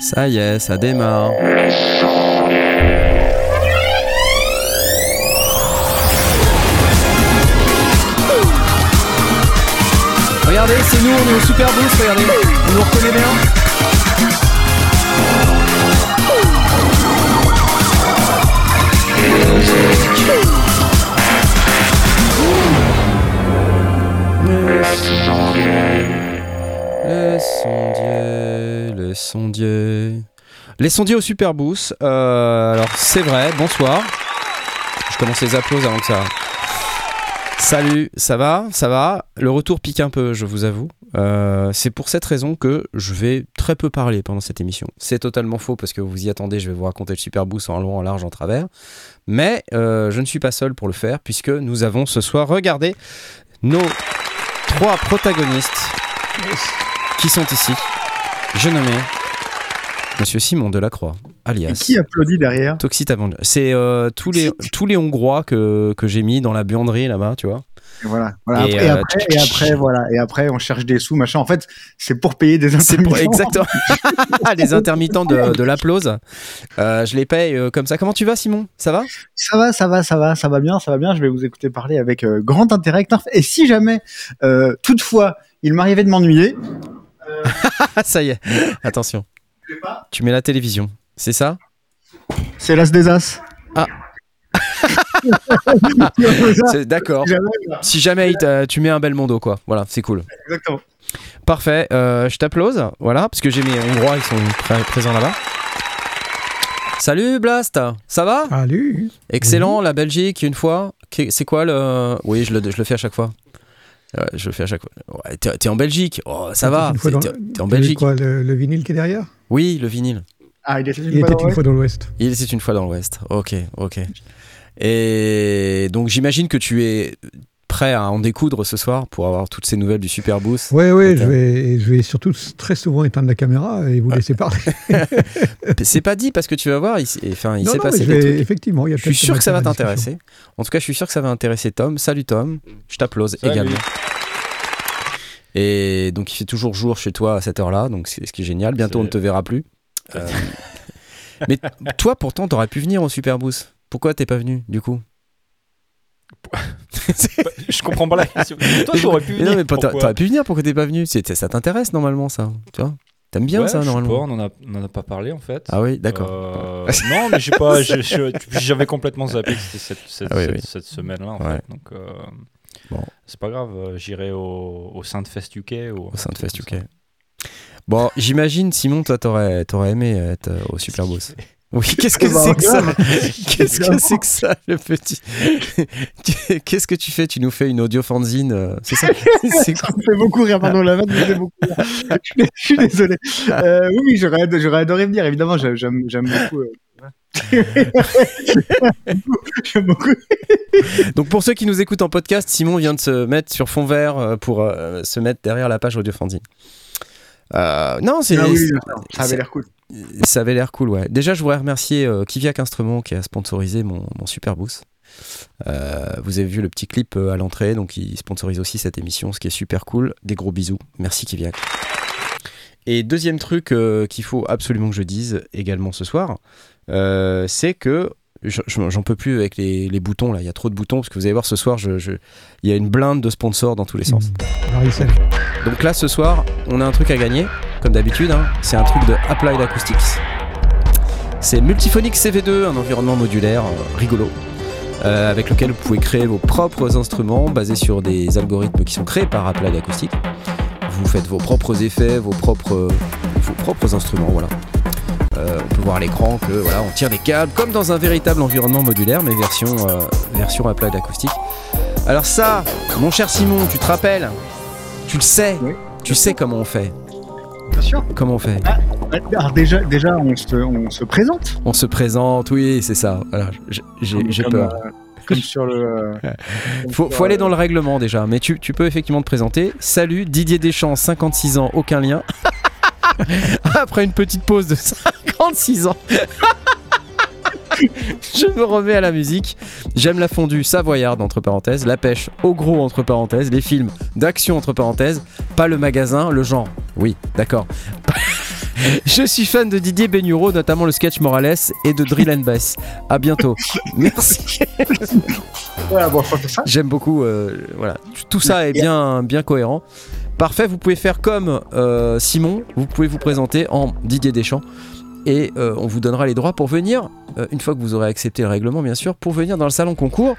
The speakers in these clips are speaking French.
Ça y est, ça démarre. Regardez, c'est nous, on est au Super Boost, regardez. On nous reconnaît bien. Les sondiers au Super Boost. Euh, alors, c'est vrai, bonsoir. Je commence les applaudissements avant que ça. Salut, ça va Ça va? Le retour pique un peu, je vous avoue. Euh, c'est pour cette raison que je vais très peu parler pendant cette émission. C'est totalement faux parce que vous y attendez, je vais vous raconter le Super Boost en long, en large, en travers. Mais euh, je ne suis pas seul pour le faire puisque nous avons ce soir regardé nos trois protagonistes qui sont ici. Je nommé Monsieur Simon Delacroix, Et alias qui applaudit derrière. C'est euh, tous, les, tous les Hongrois que, que j'ai mis dans la buanderie là-bas, tu vois. Et voilà. voilà. Et, Après, et, euh, après, et après, voilà. Et après, on cherche des sous, machin. En fait, c'est pour payer des pour intermittents. exactement les intermittents de, de l'applause. Euh, je les paye euh, comme ça. Comment tu vas, Simon? Ça va? Ça va, ça va, ça va, ça va bien, ça va bien. Je vais vous écouter parler avec grand intérêt. Et si jamais, toutefois, il m'arrivait de m'ennuyer, ça y est. Attention. Tu mets la télévision. C'est ça? C'est l'as des as. Ah. C'est- D'accord. Si jamais, t'a- tu mets un bel mondo, quoi. Voilà, c'est cool. Exactement. Parfait. Euh, je t'applause. Voilà, parce que j'ai mes Hongrois, ils sont pré- présents là-bas. Salut Blast, ça va? Salut Excellent, la Belgique, une fois. C'est quoi le. Oui, je le, je le fais à chaque fois. Je le fais à chaque fois. Ouais, t'es, t'es en Belgique, oh, ça va. Une fois c'est- dans- T'es, t'es en Belgique. quoi, le, le vinyle qui est derrière? Oui, le vinyle. Ah, il était Il était une fois dans l'Ouest. Il était une fois dans l'Ouest. Ok, ok. Et donc j'imagine que tu es prêt à en découdre ce soir pour avoir toutes ces nouvelles du Super Boost. Ouais, Ok. je vais, je vais surtout très souvent éteindre la caméra et vous laisser parler. C'est pas dit parce que tu vas voir, il, enfin, il non, s'est non, passé des vais- trucs. effectivement, il y a Je suis sûr que ça va t'intéresser. En tout cas, je suis sûr que ça va intéresser Tom. Salut Tom, je t'applause également. Et donc il fait toujours jour chez toi à cette heure-là, donc c'est ce qui est génial. Bientôt on ne te verra plus. Euh, Mais toi pourtant t'aurais pu venir au Super Boost. Pourquoi t'es pas venu du coup? Je comprends pas la question. Toi, t'aurais pu Mais venir. non mais t'aurais pu venir. Pourquoi t'es pas venu? Ça t'intéresse normalement ça, tu vois? T'aimes bien Ouais, ça normalement? pas, on en a, on en a pas parlé en fait. Ah oui, d'accord. Euh, non, mais j'ai pas, j'avais complètement zappé que c'était cette, cette, Ah oui, cette- oui. cette semaine-là en Ouais. fait. Donc, euh, Bon. c'est pas grave, euh, j'irai au, au Saint-Fest UK. Ou, Au sein de Fest UK. Bon, j'imagine Simon, toi t'aurais t'aurais aimé être euh, au Super Boost. Oui, qu'est-ce que Bah, c'est que ça. Qu'est-ce que c'est que ça, le petit Qu'est-ce que tu fais? Tu nous fais une audio fanzine, euh, c'est ça? C'est Ça me fait beaucoup rire, pardon, la vanne me fait beaucoup rire. je, suis- désolé. Euh, oui, oui, j'aurais, ad- j'aurais adoré venir, évidemment, j'ai- j'aime, j'aime beaucoup. J'aime beaucoup. Donc pour ceux qui nous écoutent en podcast, Simon vient de se mettre sur fond vert euh, pour euh, se mettre derrière la page audio fanzine. Euh, non, c'est Ah oui, ça avait l'air cool. ça avait l'air cool, ouais. Déjà, je voudrais remercier euh, Kiviak Instruments qui a sponsorisé mon, mon Super Boost. Euh, vous avez vu le petit clip à l'entrée, donc il sponsorise aussi cette émission, ce qui est super cool. Des gros bisous. Merci Kiviak. Et deuxième truc euh, qu'il faut absolument que je dise également ce soir, euh, c'est que je- je- j'en peux plus avec les, les boutons là. Il y a trop de boutons parce que vous allez voir ce soir, je- je- il y a une blinde de sponsors dans tous les sens. Mmh. Donc là, ce soir, on a un truc à gagner, comme d'habitude. hein. C'est un truc de Applied Acoustics. C'est Multiphonic CV2, un environnement modulaire euh, rigolo, euh, avec lequel vous pouvez créer vos propres instruments basés sur des algorithmes qui sont créés par Applied Acoustics. Vous faites vos propres effets, vos propres, vos propres instruments, voilà. Euh, on peut voir à l'écran que voilà, on tire des câbles comme dans un véritable environnement modulaire, mais version, euh, version Applied Acoustic. Alors ça, mon cher Simon, tu te rappelles? Tu le sais? Oui. Tu sais comment on fait Bien sûr. Comment on fait? Alors déjà, déjà on, se, on se présente. On se présente, oui, c'est ça. Voilà, j'ai peur. euh, comme sur le. comme Faut, sur, faut aller dans le règlement déjà, mais tu, tu peux effectivement te présenter. Salut, Didier Deschamps, 56 ans, aucun lien. Après une petite pause de 56 ans. Je me remets à la musique. J'aime la fondue savoyarde, entre parenthèses, la pêche au gros, entre parenthèses, les films d'action, entre parenthèses, pas le magasin, le genre. Oui, d'accord. Je suis fan de Didier Benuro, notamment le sketch Morales et de Drill and Bass. À bientôt. Merci. J'aime beaucoup. euh, voilà, tout ça est bien, bien cohérent. Parfait. Vous pouvez faire comme euh, Simon. Vous pouvez vous présenter en Didier Deschamps et euh, on vous donnera les droits pour venir, euh, une fois que vous aurez accepté le règlement, bien sûr, pour venir dans le salon concours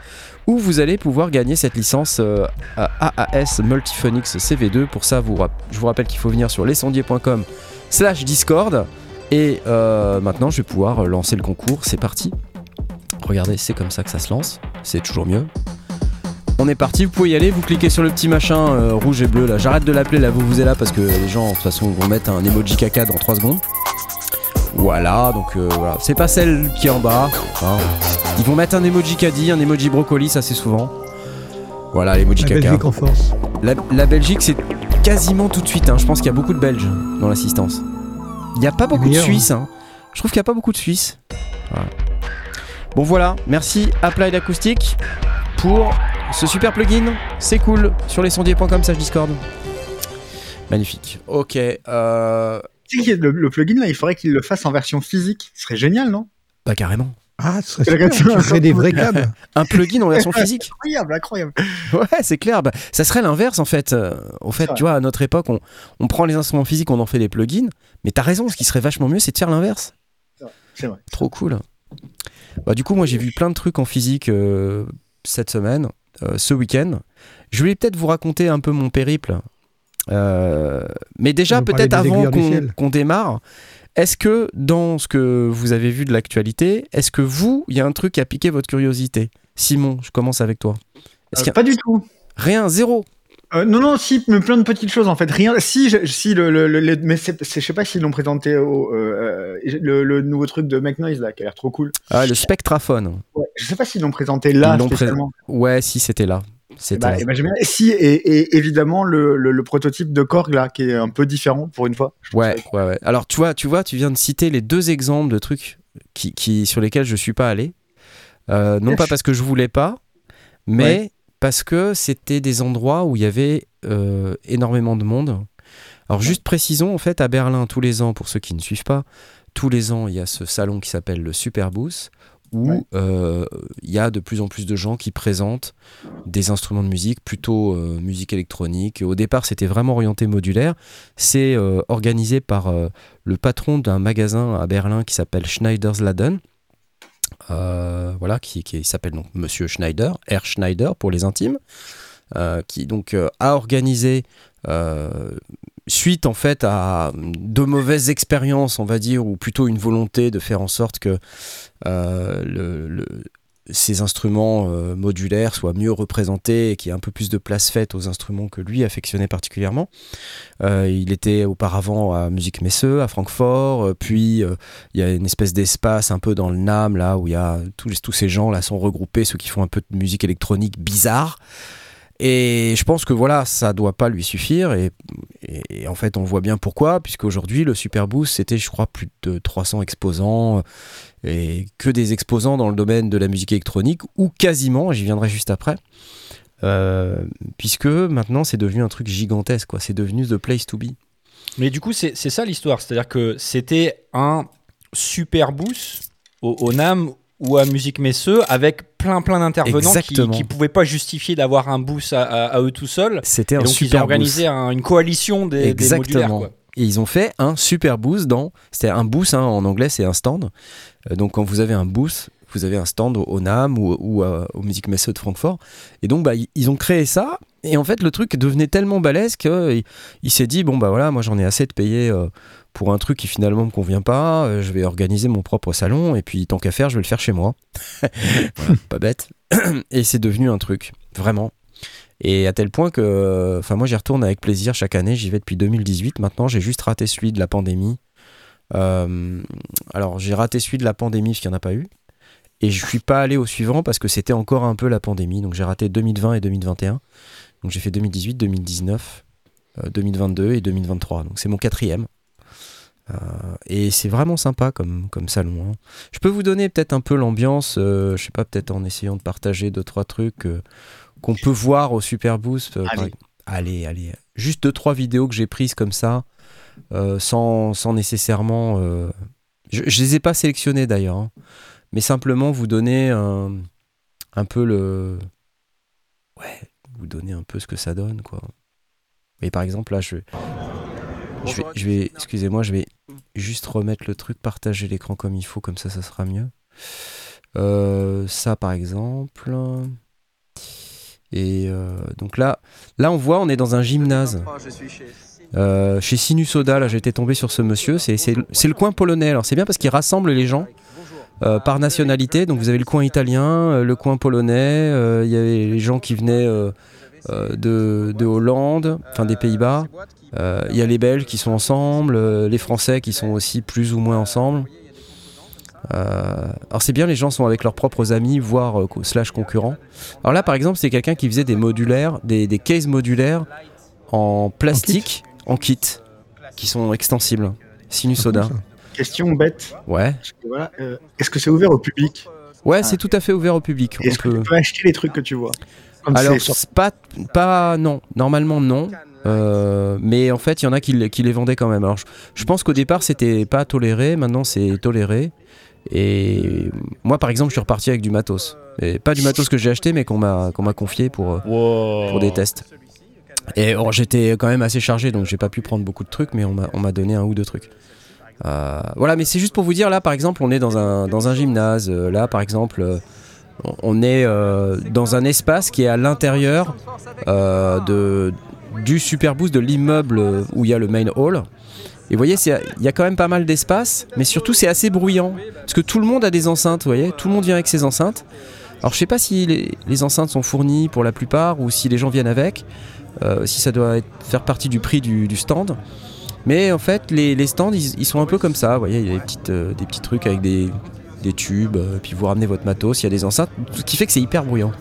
où vous allez pouvoir gagner cette licence AAS Multiphonics CV2. Pour ça, je vous rappelle qu'il faut venir sur lesondiers.com slash Discord. Et maintenant, je vais pouvoir lancer le concours. C'est parti. Regardez, c'est comme ça que ça se lance. C'est toujours mieux. On est parti, vous pouvez y aller, vous cliquez sur le petit machin euh, rouge et bleu là. J'arrête de l'appeler là, vous vous êtes là parce que les gens de toute façon vont mettre un emoji caca dans 3 secondes. Voilà, donc euh, voilà. C'est pas celle qui est en bas. hein. Ils vont mettre un emoji caddie, un emoji brocoli, ça c'est souvent. Voilà, l'emoji caca. Belgique en force. La, la Belgique, c'est quasiment tout de suite. hein. Je pense qu'il y a beaucoup de Belges dans l'assistance. Il n'y a pas beaucoup de Suisses. hein. Je trouve qu'il n'y a pas beaucoup de Suisses. Voilà. Bon voilà, merci Applied Acoustic pour ce super plugin. C'est cool sur lesondiers.com slash Discord. Magnifique. Ok. euh, Tu sais que Le, le plugin là, il faudrait qu'il le fasse en version physique. Ce serait génial, non? Bah carrément. Ah, ce serait super. ferais des vrais câbles. Un plugin en version physique. Incroyable, incroyable. Ouais, c'est clair. Bah, ça serait l'inverse en fait. Euh, au fait, tu vois, à notre époque, on, on prend les instruments physiques, on en fait des plugins. Mais t'as raison, ce qui serait vachement mieux, c'est de faire l'inverse. C'est vrai. Trop cool. Bah, du coup, moi, j'ai vu plein de trucs en physique euh, cette semaine, ce week-end. Je voulais peut-être vous raconter un peu mon périple. Euh, mais déjà, peut-être avant qu'on démarre, est-ce que dans ce que vous avez vu de l'actualité, est-ce que vous, il y a un truc qui a piqué votre curiosité? Simon, je commence avec toi. Est-ce Euh, a pas du tout. rien, zéro Euh, non, non, si, mais plein de petites choses en fait. Rien. Si, je- si le, le, mais c'est, je sais pas s'ils l'ont présenté au, euh, euh, le, le nouveau truc de McNoise là, qui a l'air trop cool. Ah, le spectraphone. Ouais, je sais pas s'ils l'ont présenté là pré- spécialement. Ouais, si, c'était là. C'était Bah, là. eh ben, Si, et, et évidemment le, prototype de Korg là, qui est un peu différent pour une fois. Ouais, ouais, ouais. Alors, tu vois, tu vois, tu viens de citer les deux exemples de trucs qui, qui, sur lesquels je suis pas allé. Euh, non pas parce que je voulais pas, mais Ouais. Parce que c'était des endroits où il y avait euh, énormément de monde. Alors, juste précisons, en fait, à Berlin, tous les ans, pour ceux qui ne suivent pas, tous les ans, il y a ce salon qui s'appelle le Superboost, où Ouais. euh, il y a de plus en plus de gens qui présentent des instruments de musique, plutôt euh, musique électronique. Au départ, c'était vraiment orienté modulaire. C'est organisé par le patron d'un magasin à Berlin qui s'appelle Schneider's Laden. Euh, voilà, qui, s'appelle donc Monsieur Schneider, R. Schneider pour les intimes, euh, qui donc euh, a organisé suite en fait à de mauvaises expériences, on va dire, ou plutôt une volonté de faire en sorte que le- ces instruments euh, modulaires soient mieux représentés et qu'il y ait un peu plus de place faite aux instruments que lui affectionnait particulièrement. Euh, il était auparavant à Musique Messeux, à Francfort, euh, puis euh, il y a une espèce d'espace un peu dans le NAM, là où il y a tous, tous ces gens là sont regroupés, ceux qui font un peu de musique électronique bizarre. Et je pense que voilà, ça doit pas lui suffire. Et, en fait, on voit bien pourquoi, puisqu'aujourd'hui, le Superboost, c'était, je crois, plus de 300 exposants, euh, et que des exposants dans le domaine de la musique électronique, ou quasiment, j'y viendrai juste après. Euh, puisque maintenant, c'est devenu un truc gigantesque, quoi. C'est devenu the place to be. Mais du coup, c'est ça l'histoire. C'est-à-dire que c'était un super boost au NAM ou à Musique Messeux avec plein plein d'intervenants qui ne pouvaient pas justifier d'avoir un boost à, à- à eux tout seuls. C'était un donc ils ont super organisé un- une coalition des, des modulaires. Exactement. quoi. Et ils ont fait un super boost dans. C'était un boost hein, en anglais, c'est un stand. Euh, donc quand vous avez un boost, vous avez un stand au, au NAM ou, ou à- au Musique Messe de Francfort. Et donc bah, ils ont créé ça. Et en fait, le truc devenait tellement balèze qu'il il s'est dit bon bah voilà, moi j'en ai assez de payer euh, pour un truc qui finalement me convient pas. Euh, je vais organiser mon propre salon et puis tant qu'à faire, je vais le faire chez moi. Pas bête. et c'est devenu un truc, vraiment. Et à tel point que, enfin, moi j'y retourne avec plaisir chaque année. J'y vais depuis 2018. Maintenant, j'ai juste raté celui de la pandémie. Euh, alors, j'ai raté celui de la pandémie parce qu'il n'y en a pas eu. Et je suis pas allé au suivant parce que c'était encore un peu la pandémie. Donc, j'ai raté 2020 et 2021. Donc, j'ai fait 2018, 2019, euh, 2022 et 2023. Donc, c'est mon quatrième. Euh, et c'est vraiment sympa comme, comme salon. hein. Je peux vous donner peut-être un peu l'ambiance, euh, je sais pas, peut-être en essayant de partager deux, trois trucs euh, qu'on peut voir au Super Boost. euh, par Allez. allez, allez. Juste deux, trois vidéos que j'ai prises comme ça. sans, sans nécessairement. je, je les ai pas sélectionnés d'ailleurs, hein, mais simplement vous donner un, un peu le. Ouais, vous donner un peu ce que ça donne, quoi. Mais par exemple, là, je, je vais, excusez-moi, je vais juste remettre le truc, partager l'écran comme il faut, comme ça, ça sera mieux. Euh, ça, par exemple. Et euh, donc là, là, on voit, on est dans un gymnase. Euh, chez Sinusoda, là, été tombé sur ce monsieur. C'est le coin polonais. Alors, c'est bien parce qu'il rassemble les gens euh, par nationalité. Donc, vous avez le coin italien, euh, le coin polonais. euh, Il y avait les gens qui venaient de, de Hollande, enfin des Pays-Bas. Il y a les Belges qui sont ensemble, les Français qui sont aussi plus ou moins ensemble. Alors c'est bien, les gens sont avec leurs propres amis, voire slash concurrents. Alors là, par exemple, c'est quelqu'un qui faisait des modulaires, des, des cases modulaires en plastique, en kit, qui sont extensibles. Sinusoda. Ça. Question bête. Ouais. voilà, euh, Est-ce que c'est ouvert au public? Ouais, c'est tout à fait ouvert au public. Est-ce que peut- tu peux acheter les trucs que tu vois? Comme Alors, pas, pas, non, normalement non. Euh, mais en fait, il y en a qui, les- qui les vendaient quand même. Alors, je, je pense qu'au départ, c'était pas toléré. Maintenant, c'est toléré. Et moi, par exemple, je suis reparti avec du matos. Et pas du matos que j'ai acheté, mais qu'on m'a confié pour, euh, Wow. pour des tests. Et oh, j'étais quand même assez chargé, donc j'ai pas pu prendre beaucoup de trucs, mais on m'a on m'a donné un ou deux trucs. Euh, voilà, mais c'est juste pour vous dire, là, par exemple, on est dans un, dans un gymnase. Euh, Là, par exemple, euh, on- est dans un espace qui est à l'intérieur de, du Superboost, de l'immeuble où il y a le main hall. Et vous voyez, il y a quand même pas mal d'espace, mais surtout c'est assez bruyant. Parce que tout le monde a des enceintes, vous voyez, tout le monde vient avec ses enceintes. Alors je sais pas si les, les enceintes sont fournies pour la plupart ou si les gens viennent avec, si ça doit être- faire partie du prix du stand. Mais en fait, les, les stands, ils, ils sont un peu comme ça, vous voyez, il y a des, petites, euh, des petits trucs avec des, des tubes, euh, puis vous ramenez votre matos, il y a des enceintes, ce qui fait que c'est hyper bruyant.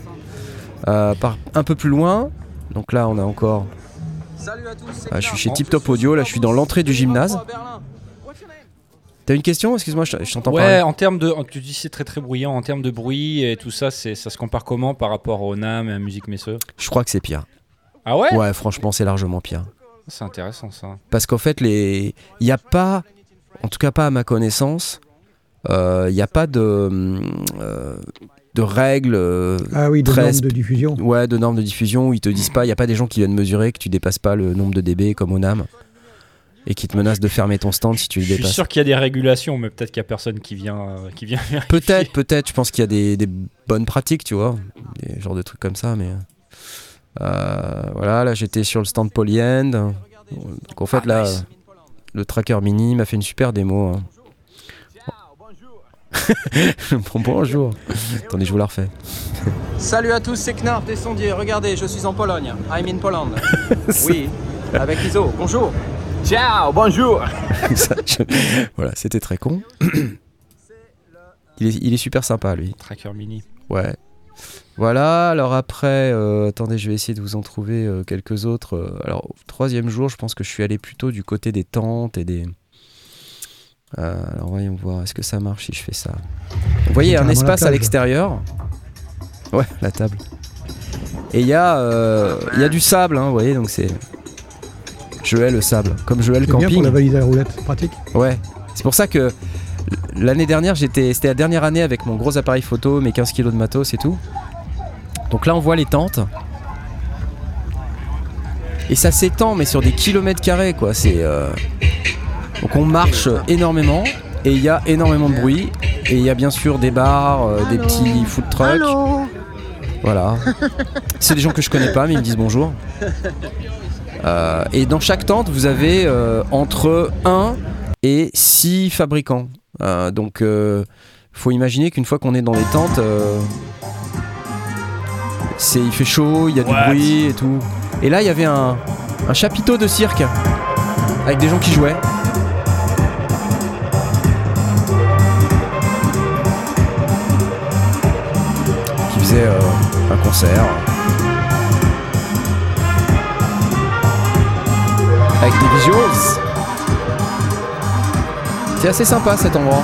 Euh, par, un peu plus loin, donc là on a encore ah, je suis chez Tip Top Audio, là je suis dans l'entrée du gymnase. T'as une question? Excuse-moi, je je t'entends Ouais, parler. en termes de, tu dis c'est très très bruyant. En termes de bruit et tout ça, c'est ça se compare comment par rapport au NAM et à Musique Messeux? Je crois que c'est pire. Ah ouais, Ouais, franchement, c'est largement pire. C'est intéressant ça. Parce qu'en fait, les... il n'y a pas, en tout cas pas à ma connaissance, euh, il n'y a pas de, euh, de règles, euh, Ah oui, de Très normes de diffusion. ouais, de normes de diffusion où ils te disent pas, il n'y a pas des gens qui viennent mesurer que tu dépasses pas le nombre de dB comme au NAM et qui te menacent de fermer ton stand si tu le Je suis dépasses. sûr qu'il y a des régulations, mais peut-être qu'il y a personne qui vient, euh, qui vient. vérifier. Peut-être, peut-être. Je pense qu'il y a des, des bonnes pratiques, tu vois, des genres de trucs comme ça, mais euh, voilà. Là, j'étais sur le stand Polyend. Donc en fait, là, le tracker mini m'a fait une super démo. hein. bon, bonjour. Attendez, je vous la refais. Salut à tous, c'est Knarf des sondiers. Regardez, je suis en Pologne. I'm in Poland. oui, avec Iso. Bonjour. Ciao, bonjour. Ça, je- Voilà, c'était très con. il, est, il est super sympa, lui. Tracker mini. Ouais. Voilà, alors après, euh, attendez, je vais essayer de vous en trouver euh, quelques autres. Euh, alors, au troisième jour, je pense que je suis allé plutôt du côté des tentes et des. Euh, alors, voyons voir, est-ce que ça marche si je fais ça? Vous voyez, un espace à l'extérieur. Ouais, la table. Et il y, a, il y a du sable, hein, vous voyez, donc c'est. Je hais le sable, comme je hais le C'est bien pour camping. la valise à la roulette, pratique. Ouais, c'est pour ça que l'année dernière, j'étais, c'était la dernière année avec mon gros appareil photo, mes 15 kilos de matos et tout. Donc là, on voit les tentes. Et ça s'étend, mais sur des kilomètres carrés, quoi. C'est. euh, Donc on marche énormément, et il y a énormément de bruit, et il y a bien sûr des bars, euh, des petits food trucks. Voilà. C'est des gens que je connais pas, mais ils me disent bonjour. Euh, et dans chaque tente, vous avez euh, entre 1 et 6 fabricants. Donc, faut imaginer qu'une fois qu'on est dans les tentes, c'est, il fait chaud, il y a du bruit et tout. Et là, il y avait un, un chapiteau de cirque avec des gens qui jouaient. Qui faisaient euh, un concert. Avec des visuals. C'est assez sympa cet endroit.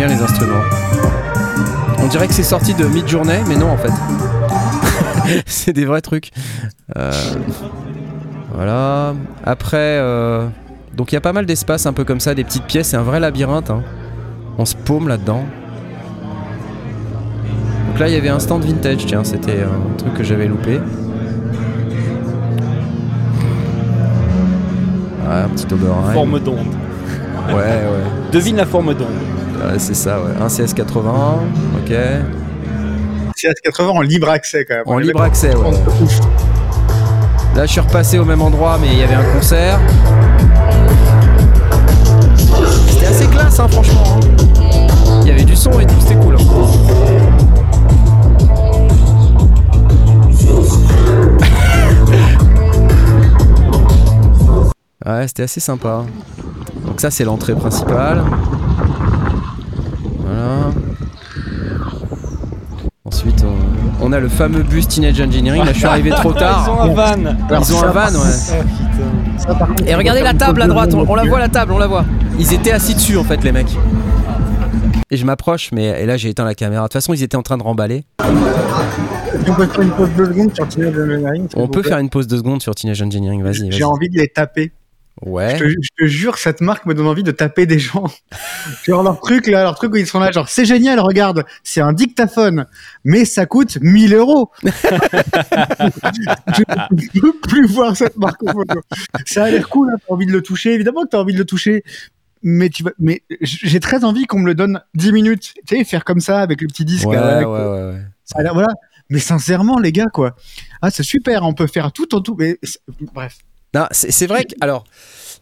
Bien les instruments. On dirait que c'est sorti de Mid-Journée, mais non en fait. c'est des vrais trucs. Euh, voilà. Après, euh, donc il y a pas mal d'espace un peu comme ça, des petites pièces, c'est un vrai labyrinthe. hein. On se paume là-dedans. Donc là, il y avait un stand vintage, tiens, c'était un truc que j'avais loupé. Ouais, un petit Oberheim. Forme d'onde. Ouais, ouais. Devine la forme d'onde. Ouais, c'est ça, ouais. Un CS80, ok. CS80 en libre accès quand même. En libre accès, ouais. Là, je suis repassé au même endroit, mais il y avait un concert. C'était assez classe, hein, franchement. hein. Il y avait du son et tout, c'était cool. hein. Ouais, c'était assez sympa. Donc ça, c'est l'entrée principale. Voilà. Ensuite, on, on a le fameux bus Teenage Engineering. Là, je suis arrivé trop tard. Ils ont un van. Ils ont un van, ouais. Et regardez la table à droite, on, la voit la table, on la voit. Ils étaient assis dessus en fait les mecs. Et je m'approche, mais et là j'ai éteint la caméra. De toute façon, ils étaient en train de remballer. On peut faire une pause de secondes sur Teenage Engineering, On peut faire une pause de secondes sur Teenage Engineering, vas-y. J'ai envie de les taper. Ouais. Je te, je te jure, cette marque me donne envie de taper des gens. genre leur truc là, leur truc où ils sont là, genre c'est génial, regarde, c'est un dictaphone, mais ça coûte 1000 euros. je ne peux plus voir cette marque. Ça a l'air cool, hein, t'as envie de le toucher, évidemment que t'as envie de le toucher. Mais tu vas, mais j'ai très envie qu'on me le donne 10 minutes, tu sais, faire comme ça avec le petit disque. Ouais, avec, ouais, ouais, ça voilà. Mais sincèrement, les gars, quoi. Ah, c'est super, on peut faire tout en tout. Mais bref. Non, c'est vrai que alors,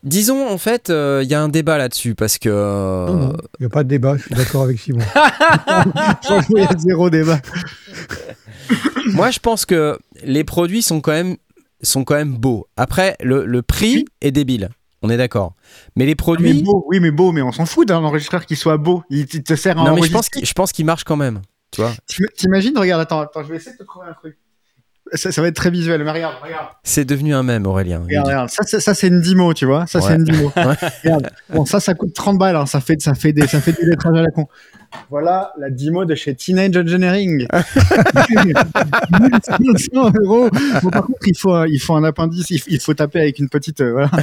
disons en fait, euh, il y a un débat là-dessus parce que euh, Non, non, il n'y a pas de débat, je suis d'accord avec Simon. Franchement, il y a zéro débat. moi je pense que les produits sont quand même sont quand même beaux. Après, le, le prix est débile. On est d'accord. Mais les Mais produits, beau, oui, mais beau, mais on s'en fout d'un enregistreur qui soit beau. Il te sert à non mais je pense qu'il- marche quand même. Tu vois, T'im- T'imagines, regarde, attends, attends, je vais essayer de te trouver un truc. Ça, ça va être très visuel, mais regarde, regarde. c'est devenu un mème, Aurélien. Regarde, regarde. Ça, c'est- ça, c'est une Dimo, tu vois. Ça, Ouais. c'est une Dimo. Regarde. Bon, ça, ça coûte 30 balles. hein. Ça fait, ça fait des, ça fait du lettrage à la con. Voilà la Dimo de chez Teenage Engineering. 1500 euros. Bon, par contre, il faut, un- il faut un appendice. Il, faut taper avec une petite, euh, voilà.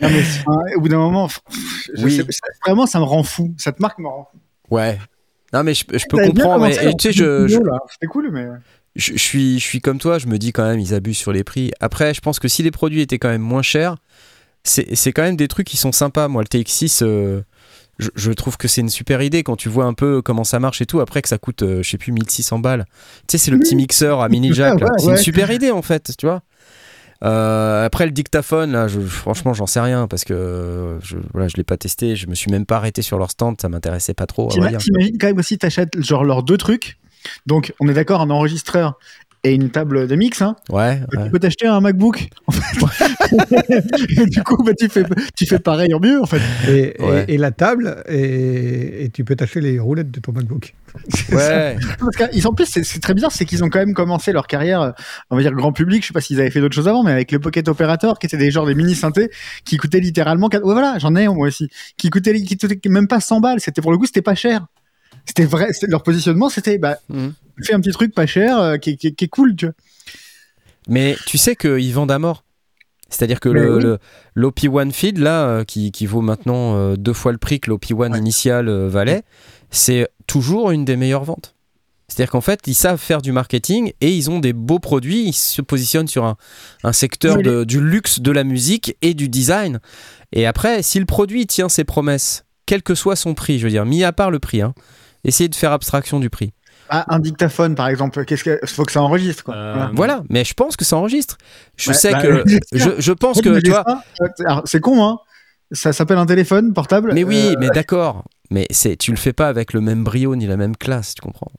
Non, mais, au bout d'un moment, pff, je Oui. sais- ça- vraiment, ça me rend fou. Cette marque me rend fou. Ouais. Non mais je, je peux comprendre. Et tu sais, je, je. C'était cool, mais. Je, je suis, je suis comme toi. Je me dis quand même, ils abusent sur les prix. Après, je pense que si les produits étaient quand même moins chers, c'est c'est quand même des trucs qui sont sympas. Moi, le TX6, euh, je, je trouve que c'est une super idée quand tu vois un peu comment ça marche et tout. Après que ça coûte, euh, je sais plus, 1600 balles. Tu sais, c'est le petit mixeur à mini jack. Ouais, c'est une super idée en fait, tu vois. Euh, après le dictaphone, là, je, franchement, j'en sais rien parce que euh, je, voilà, je l'ai pas testé. Je me suis même pas arrêté sur leur stand. Ça m'intéressait pas trop. T'imagines quand même aussi, t'achètes genre leurs deux trucs. Donc, on est d'accord, un enregistreur et une table de mix. Hein. Ouais. ouais. Tu peux t'acheter un MacBook. en fait. et du coup, bah, tu, fais, tu fais pareil en mieux, en fait. Et, et- Ouais. et la table, et, et tu peux t'acheter les roulettes de ton MacBook. Ouais. Parce qu'ils en plus, c'est très bizarre, c'est qu'ils ont quand même commencé leur carrière, euh, on va dire grand public. Je sais pas s'ils avaient fait d'autres choses avant, mais avec le Pocket Operator, qui étaient des genres des mini synthés, qui coûtaient littéralement, quatre- ouais, voilà, j'en ai moi aussi, qui coûtaient, qui coûtaient même pas 100 balles. C'était pour le coup, c'était pas cher. C'était vrai, leur positionnement, c'était, bah, Mhm. fais un petit truc pas cher, euh, qui, qui- qui est cool, tu vois. Mais tu sais qu'ils vendent à mort. C'est-à-dire que Mais le, oui. le- l'OP1 Feed, là, euh, qui, qui vaut maintenant euh, deux fois le prix que l'OP1 Ouais. initial euh, valait, c'est toujours une des meilleures ventes. C'est-à-dire qu'en fait, ils savent faire du marketing et ils ont des beaux produits. Ils se positionnent sur un, un secteur de- du luxe, de la musique et du design. Et après, si le produit tient ses promesses, quel que soit son prix, je veux dire, mis à part le prix, hein, essayez de faire abstraction du prix. Ah, un dictaphone, par exemple, qu'est-ce que, faut que ça enregistre, quoi. Euh, Voilà. Voilà, mais je pense que ça enregistre. Je Ouais, sais bah, que. Je, je pense que, tu vois. c'est con, hein. Ça s'appelle un téléphone portable. Mais oui, Euh, mais d'accord. Mais c'est, tu le fais pas avec le même brio ni la même classe, tu comprends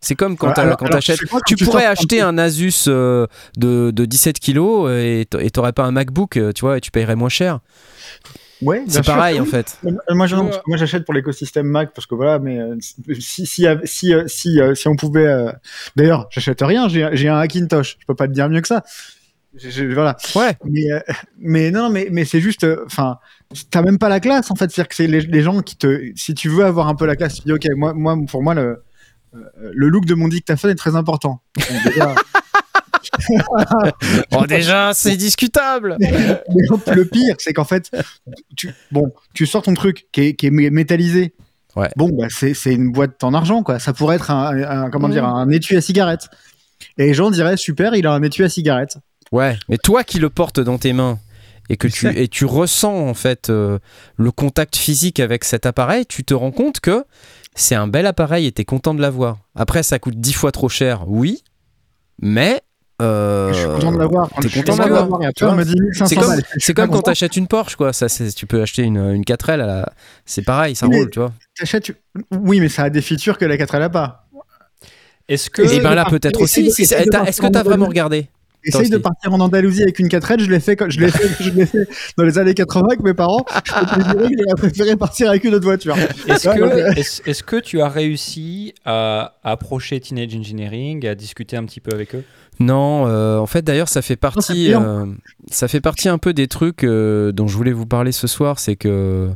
C'est comme quand t'as- alors- quand alors, quoi quand Tu tu pourrais acheter un Asus euh, de, de 17 kilos et t'a- et t'aurais pas un MacBook, tu vois, et tu paierais moins cher. Ouais, C'est sûr. pareil en fait. Euh, Moi, je- que moi, j'achète pour l'écosystème Mac parce que voilà, mais euh, si si euh, si euh, si, euh, si on pouvait, euh, d'ailleurs, j'achète rien. J'ai un Hackintosh. Je peux pas te dire mieux que ça. J'ai- j'ai- voilà. Ouais. Mais euh, mais non, mais mais c'est juste, euh, enfin, t'as même pas la classe en fait. C'est-à-dire que c'est les, les gens qui te, si tu veux avoir un peu la classe, tu dis ok, moi moi pour moi le euh, le look de mon dictaphone est très important. Donc, déjà, Oh, déjà, c'est discutable. Mais le pire, c'est qu'en fait, tu, bon, tu sors ton truc qui est, qui est mé- métallisé. Ouais. Bon, bah, c'est c'est une boîte en argent, quoi. Ça pourrait être un, un- comment dire, un étui à cigarette. Et les gens diraient, super, il a un étui à cigarette. Ouais, mais toi qui le portes dans tes mains et que tu et tu ressens en fait euh, le contact physique avec cet appareil, tu te rends compte que c'est un bel appareil et t'es content de l'avoir. Après, ça coûte dix fois trop cher, oui, mais euh, je suis content de l'avoir. Quand t'es content de l'avoir, l'avoir. Et tu après, on vois. me dit 1500 C'est comme, c'est comme quand t'achètes une Porsche, quoi. Ça, tu peux acheter une, une 4L, à la- c'est pareil, ça Mais- roule, tu vois. Oui, mais ça a des features que la 4L a pas. Est-ce que. Et Essaye ben là, peut-être aussi. Est-ce que t'as vraiment regardé? Essaye de partir en Andalousie avec une 4L, je l'ai fait, je l'ai fait, je l'ai fait dans les années 80 avec mes parents. Je peux que j'aurais préféré partir avec une autre voiture. Est-ce Ouais, donc, euh, que, est-ce, que tu as réussi à approcher Teenage Engineering, à discuter un petit peu avec eux? Non, euh, en fait d'ailleurs ça fait partie, euh, ça fait partie un peu des trucs euh, dont je voulais vous parler ce soir, c'est que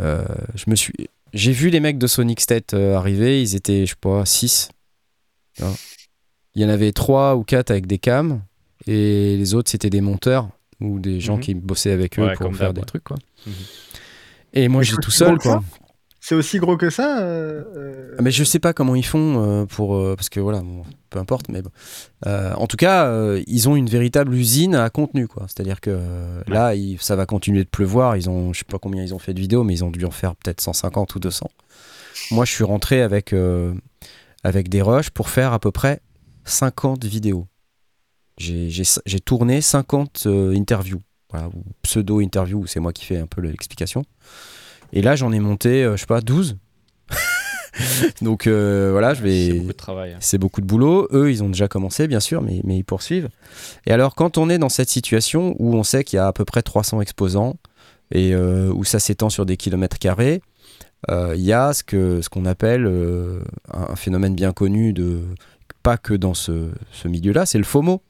euh, je me suis, j'ai vu les mecs de Sonic State euh, arriver, ils étaient je sais pas 6 Il y en avait trois ou quatre avec des cams et les autres c'était des monteurs ou des gens Mhm. qui bossaient avec eux Ouais, pour faire des ouais. trucs quoi. Mhm. Et moi j'étais tout seul quoi. C'est aussi gros que ça. euh, euh, Mais je sais pas comment ils font euh, pour parce que voilà bon, peu importe mais bon. Euh, en tout cas euh, ils ont une véritable usine à contenu quoi c'est à dire que là il- ça va continuer de pleuvoir ils ont je sais pas combien ils ont fait de vidéos mais ils ont dû en faire peut-être 150 ou 200 moi je suis rentré avec euh, avec des rushs pour faire à peu près 50 vidéos j'ai tourné 50 euh, interviews voilà, ou pseudo interviews où c'est moi qui fais un peu l'explication et là j'en ai monté euh, je sais pas 12 donc euh, voilà, je C'est vais. beaucoup de travail. hein. C'est beaucoup de boulot. Eux, ils ont déjà commencé, bien sûr, mais, mais ils poursuivent. Et alors, quand on est dans cette situation où on sait qu'il y a à peu près 300 exposants et euh, où ça s'étend sur des kilomètres carrés, euh, il y a ce qu'on appelle un phénomène bien connu de pas que dans ce, ce milieu-là, c'est le FOMO,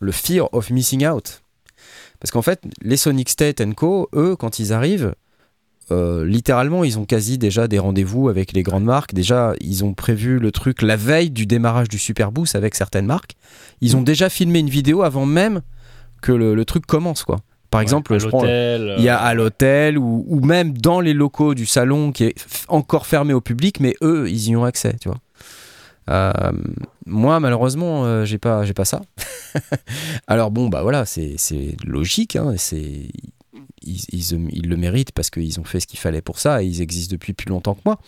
le fear of missing out. Parce qu'en fait, les Sonic State Co, eux, quand ils arrivent, euh, littéralement, ils ont quasi déjà des rendez-vous avec les grandes marques. Déjà, ils ont prévu le truc la veille du démarrage du Super Boost avec certaines marques. Ils ont déjà filmé une vidéo avant même que le, le truc commence, quoi. Par exemple, je prends. Il y a euh, à l'hôtel ou, ou même dans les locaux du salon qui est encore fermé au public, mais eux, ils y ont accès, tu vois. Euh, moi, malheureusement, euh, j'ai pas, pas ça. Alors bon, bah voilà, c'est logique, hein, c'est ils, le méritent parce qu'ils ont fait ce qu'il fallait pour ça et ils existent depuis plus longtemps que moi.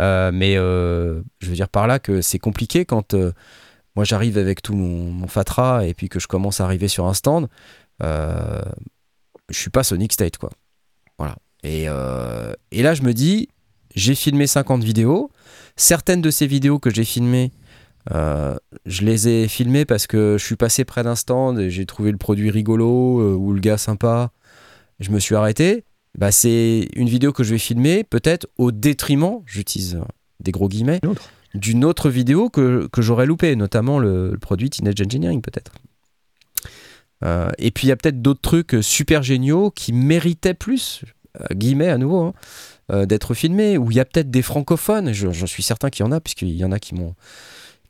Euh, mais je veux dire par là que c'est compliqué quand moi j'arrive avec tout mon, mon fatras et puis que je commence à arriver sur un stand. Je suis pas Sonic State, quoi. Voilà. Et, et là, je me dis, j'ai filmé 50 vidéos. Certaines de ces vidéos que j'ai filmées, euh, je les ai filmées parce que je suis passé près d'un stand et j'ai trouvé le produit rigolo euh, ou le gars sympa. Je me suis arrêté. Bah, c'est une vidéo que je vais filmer peut-être au détriment, j'utilise des gros guillemets, d'une autre vidéo que, que j'aurais loupé, notamment le, le produit Teenage Engineering peut-être. Euh, et puis il y a peut-être d'autres trucs super géniaux qui méritaient plus, guillemets à nouveau, hein, euh, d'être filmés, où il y a peut-être des francophones, je- j'en suis certain qu'il y en a, puisqu'il y en a qui m'ont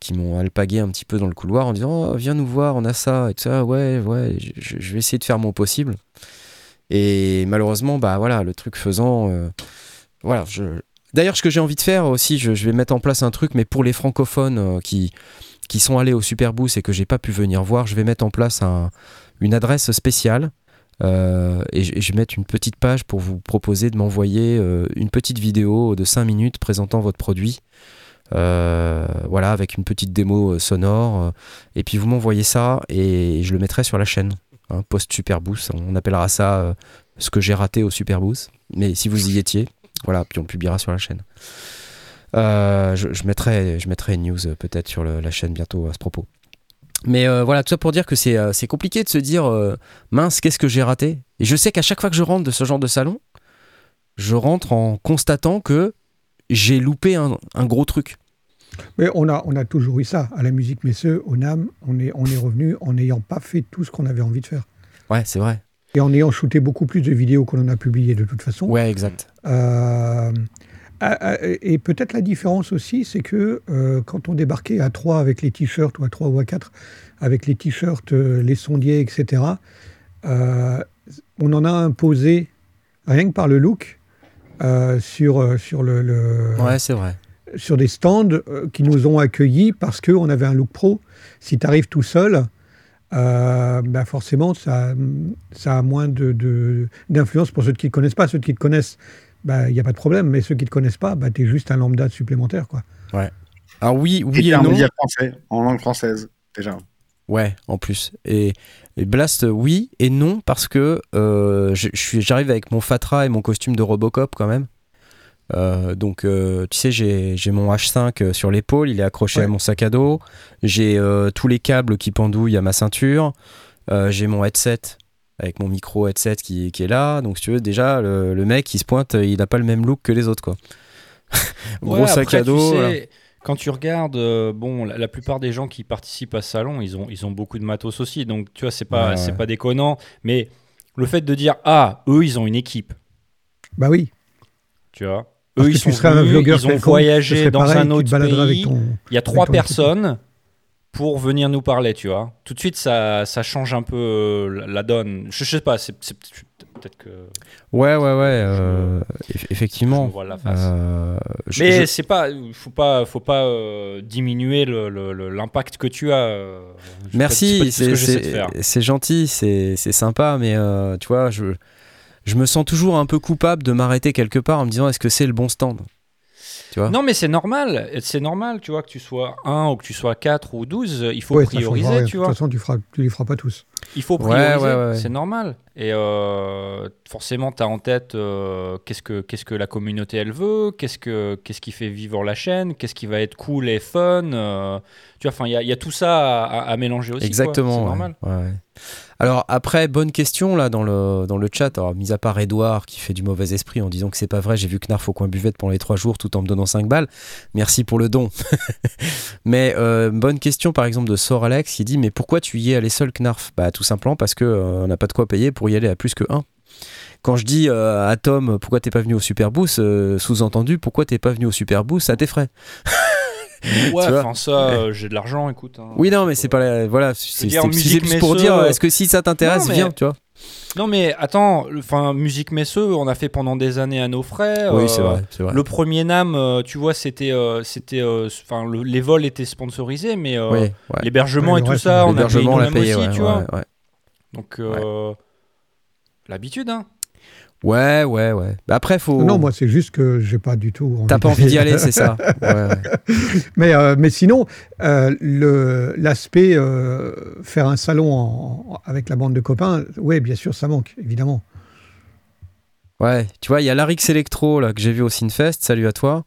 qui m'ont alpagué un petit peu dans le couloir en disant oh, viens nous voir, on a ça et tout ça, ouais, ouais, je, je vais essayer de faire mon possible. Et malheureusement, bah voilà, le truc faisant, euh, voilà, je... D'ailleurs, ce que j'ai envie de faire aussi, je, je vais mettre en place un truc, mais pour les francophones euh, qui, qui sont allés au Superboost et que j'ai pas pu venir voir, je vais mettre en place un- une adresse spéciale euh, et, je, vais mettre une petite page pour vous proposer de m'envoyer euh, une petite vidéo de 5 minutes présentant votre produit. Euh, voilà, avec une petite démo sonore. et puis vous m'envoyez ça et je le mettrai sur la chaîne. hein, post Superboost. On appellera ça ce que j'ai raté au Superboost. Mais si vous y étiez, voilà, puis on le publiera sur la chaîne. Je, mettrai, je mettrai une news peut-être sur la chaîne bientôt à ce propos. Mais euh, voilà, tout ça pour dire que c'est euh, c'est compliqué de se dire euh, mince, qu'est-ce que j'ai raté? Et je sais qu'à chaque fois que je rentre de ce genre de salon, je rentre en constatant que j'ai loupé un, un gros truc. Mais on a, on a toujours eu ça. À la musique Messeux, au NAM, on est, on est revenu en n'ayant pas fait tout ce qu'on avait envie de faire. Ouais, c'est vrai. Et en ayant shooté beaucoup plus de vidéos qu'on en a publiées de toute façon. Ouais, exact. Ah, ah, et peut-être la différence aussi, c'est que euh, quand on débarquait à 3 avec les t-shirts, ou à 3 ou à 4 avec les t-shirts, euh, les sondiers, etc., euh, on en a imposé, rien que par le look, sur, sur, le, le- Ouais, c'est vrai. sur des stands qui nous ont accueillis parce qu'on avait un look pro. Si tu arrives tout seul, euh, bah forcément, ça, ça a moins de- de- d'influence pour ceux qui ne connaissent pas. Ceux qui te connaissent, bah, il n'y a pas de problème. Mais ceux qui ne te connaissent pas, bah, tu es juste un lambda supplémentaire. Quoi. Alors oui, oui et un non. média français, en langue française, déjà. Ouais, en plus. Et, et Blast, oui et non, parce que euh, je- je suis- j'arrive avec mon Fatra et mon costume de Robocop quand même. Euh, donc, euh, tu sais, j'ai j'ai mon H5 sur l'épaule, il est accroché Ouais. à mon sac à dos. J'ai euh, tous les câbles qui pendouillent à ma ceinture. Euh, j'ai mon headset avec mon micro headset qui, qui est là. Donc, si tu veux, déjà, le, le mec, il se pointe, il n'a pas le même look que les autres, quoi. Gros Ouais, sac après, à tu dos. sais, voilà. Quand tu regardes, euh, bon, la, la plupart des gens qui participent à ce salon, ils ont, ils ont beaucoup de matos aussi. Donc, tu vois, c'est pas, Ouais, c'est ouais. pas déconnant. Mais le fait de dire, ah, eux, ils ont une équipe, Bah oui. tu vois? Parce eux, que ils tu sont un venus, ils ont voyagé dans pareil, un autre pays. ton- Il y a trois équipe. Pour venir nous parler, tu vois. Tout de suite, ça, ça change un peu euh, la- donne. Je, je sais pas, c'est peut-être que Ouais, ouais, ouais. euh, effectivement. Euh, je- Mais je- c'est pas, faut pas, faut pas euh, diminuer l'impact que tu as. Merci, c'est gentil, c'est sympa, mais tu vois, je, je me sens toujours un peu coupable de m'arrêter quelque part en me disant est-ce que c'est le bon stand? Tu vois Non, mais c'est normal. Et C'est normal, tu vois, que tu sois 1 ou que tu sois 4 ou 12. Il faut Ouais, prioriser, tu De vois. toute façon, tu ne tu les feras pas tous. Il faut Ouais, prioriser, ouais, ouais, ouais. c'est normal. Et euh, forcément, tu as en tête euh, qu'est-ce que qu'est-ce que la communauté elle veut, qu'est-ce que qu'est-ce qui fait vivre la chaîne, qu'est-ce qui va être cool et fun. euh, tu vois, enfin, il y, a- il y a tout ça à, mélanger aussi. Exactement. C'est normal. ouais, ouais. Alors après, bonne question là dans le, dans le chat. Alors, mis à part Edouard qui fait du mauvais esprit en disant que c'est pas vrai, j'ai vu Knarf au coin buvette pendant les trois jours tout en me donnant 5 balles. Merci pour le don. mais bonne question par exemple de Sor Alex qui dit mais pourquoi tu y es allé seul Knarf? Bah tout simplement parce que euh, on n'a pas de quoi payer pour y aller à plus que 1. Quand je dis euh, à Tom pourquoi t'es pas venu au Super Boost, euh, sous-entendu pourquoi t'es pas venu au Super Boost à tes frais. Ouais, vois enfin ça, euh, j'ai de l'argent, écoute. hein. Oui non mais c'est pas la- voilà c'est juste pour Messeux, dire est-ce que si ça t'intéresse viens tu vois. Non mais attends, enfin musique Messeux, on a fait pendant des années à nos frais. Oui euh, c'est vrai c'est vrai. Le premier Nam, euh, tu vois, c'était, euh, c'était, euh, enfin, le- les vols étaient sponsorisés, mais euh, Oui, ouais. l'hébergement Ouais, et tout ça, on a payé payé, aussi, ouais, tu ouais, vois. ouais. Donc euh, l'habitude, hein. Ouais, ouais, ouais. Bah après, faut. Non, moi, c'est juste que j'ai pas du tout. T'as pas envie d'y aller, c'est ça. Ouais, ouais. Mais, euh, mais sinon, euh, le- l'aspect euh, faire un salon en- en- avec la bande de copains, oui, bien sûr, ça manque, évidemment. Ouais, tu vois, il y a Larix Electro là, que j'ai vu au Sinfest, salut à toi.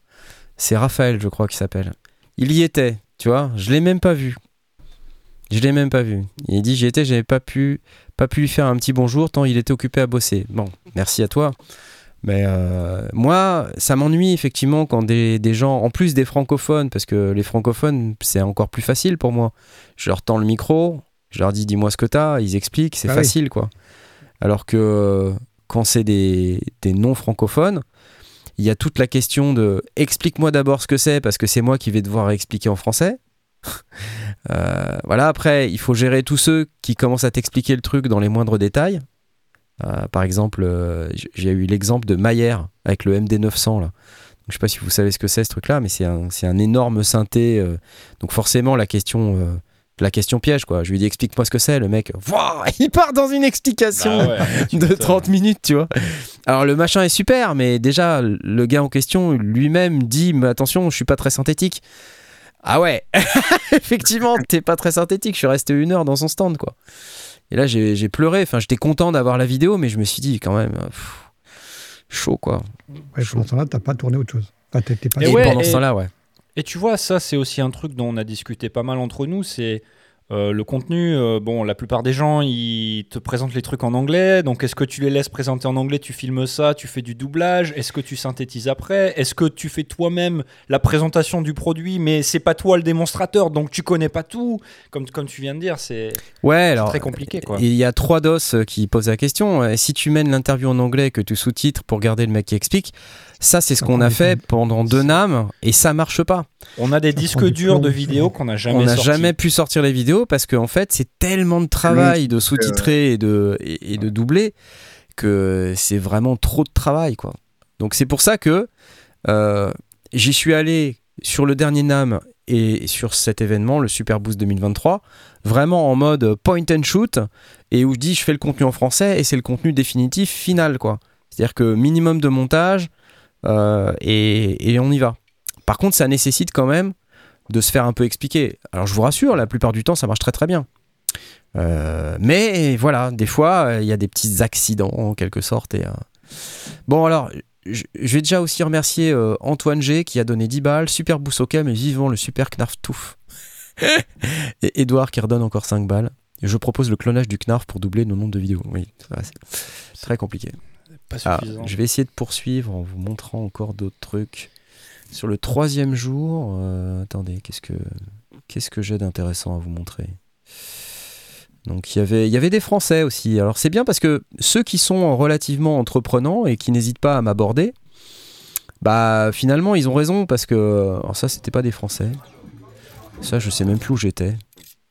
C'est Raphaël, je crois qu'il s'appelle. Il y était, tu vois, je l'ai même pas vu. Je l'ai même pas vu. Il dit j'y étais, j'avais pas pu, pas pu lui faire un petit bonjour tant il était occupé à bosser. Bon, merci à toi. Mais euh, moi, ça m'ennuie effectivement quand des, des gens, en plus des francophones, parce que les francophones, c'est encore plus facile pour moi. Je leur tends le micro, je leur dis dis-moi ce que t'as, ils expliquent, c'est Ah oui. facile quoi. Alors que quand c'est des, des non-francophones, il y a toute la question de explique-moi d'abord ce que c'est, parce que c'est moi qui vais devoir expliquer en français. Euh, voilà, après, il faut gérer tous ceux qui commencent à t'expliquer le truc dans les moindres détails. Euh, par exemple, euh, j'ai eu l'exemple de Maillère avec le MD900 là. Donc, je sais pas si vous savez ce que c'est ce truc-là, mais c'est un, énorme synthé. donc forcément, la question, la question piège quoi. Je lui dis explique-moi ce que c'est. Le mec, il part dans une explication Bah ouais, de m'étonnes. 30 minutes, tu vois. Alors le machin est super, mais déjà le gars en question lui-même dit mais attention, je suis pas très synthétique. Ah ouais, effectivement, t'es pas très synthétique. Je suis resté une heure dans son stand, quoi. Et là, j'ai pleuré. Enfin, j'étais content d'avoir la vidéo, mais je me suis dit quand même, euh, pff, chaud, quoi. Ouais, pendant ce temps-là, t'as pas tourné autre chose. Enfin, t'es- t'es pas Et Et ouais, pendant et- ce temps-là, ouais. Et tu vois, ça, c'est aussi un truc dont on a discuté pas mal entre nous. C'est Euh, le contenu, euh, bon, la plupart des gens, ils te présentent les trucs en anglais. Donc, est-ce que tu les laisses présenter en anglais? Tu filmes ça Tu fais du doublage Est-ce que tu synthétises après? Est-ce que tu fais toi-même la présentation du produit, mais c'est pas toi le démonstrateur, donc tu connais pas tout Comme, comme tu viens de dire, c'est Ouais, très compliqué, quoi. Il y a trois dos euh, qui posent la question. Euh, Si tu mènes l'interview en anglais et que tu sous-titres pour garder le mec qui explique, ça c'est ce qu'on a fait pendant deux NAM et ça marche pas. On a des disques du durs de vidéos qu'on n'a jamais on n'a jamais pu sortir les vidéos parce qu'en fait c'est tellement de travail de sous-titrer et de, et, et de doubler que c'est vraiment trop de travail quoi. Donc c'est pour ça que euh, j'y suis allé sur le dernier NAM et sur cet événement, le Super Boost 2023, vraiment en mode point and shoot et où je dis je fais le contenu en français et c'est le contenu définitif final quoi. C'est-à-dire que minimum de montage et, et on y va. Par contre, ça nécessite quand même de se faire un peu expliquer. Alors je vous rassure, la plupart du temps, ça marche très très bien. Euh, mais voilà, des fois, euh, il y a des petits accidents en quelque sorte. Et, euh, Bon alors, je vais déjà aussi remercier euh, Antoine G qui a donné 10 balles, super ok mais vivement le super Knarf Touf. et Edouard qui redonne encore 5 balles. Je propose le clonage du Knarf pour doubler nos nombres de vidéos. Oui, c'est très compliqué. Pas Ah, je vais essayer de poursuivre en vous montrant encore d'autres trucs. Sur le troisième jour, euh, attendez, qu'est-ce que qu'est-ce que j'ai d'intéressant à vous montrer? Donc il y avait il y avait des Français aussi. Alors c'est bien parce que ceux qui sont relativement entreprenants et qui n'hésitent pas à m'aborder, bah finalement ils ont raison parce que alors ça c'était pas des Français. Ça je sais même plus où j'étais.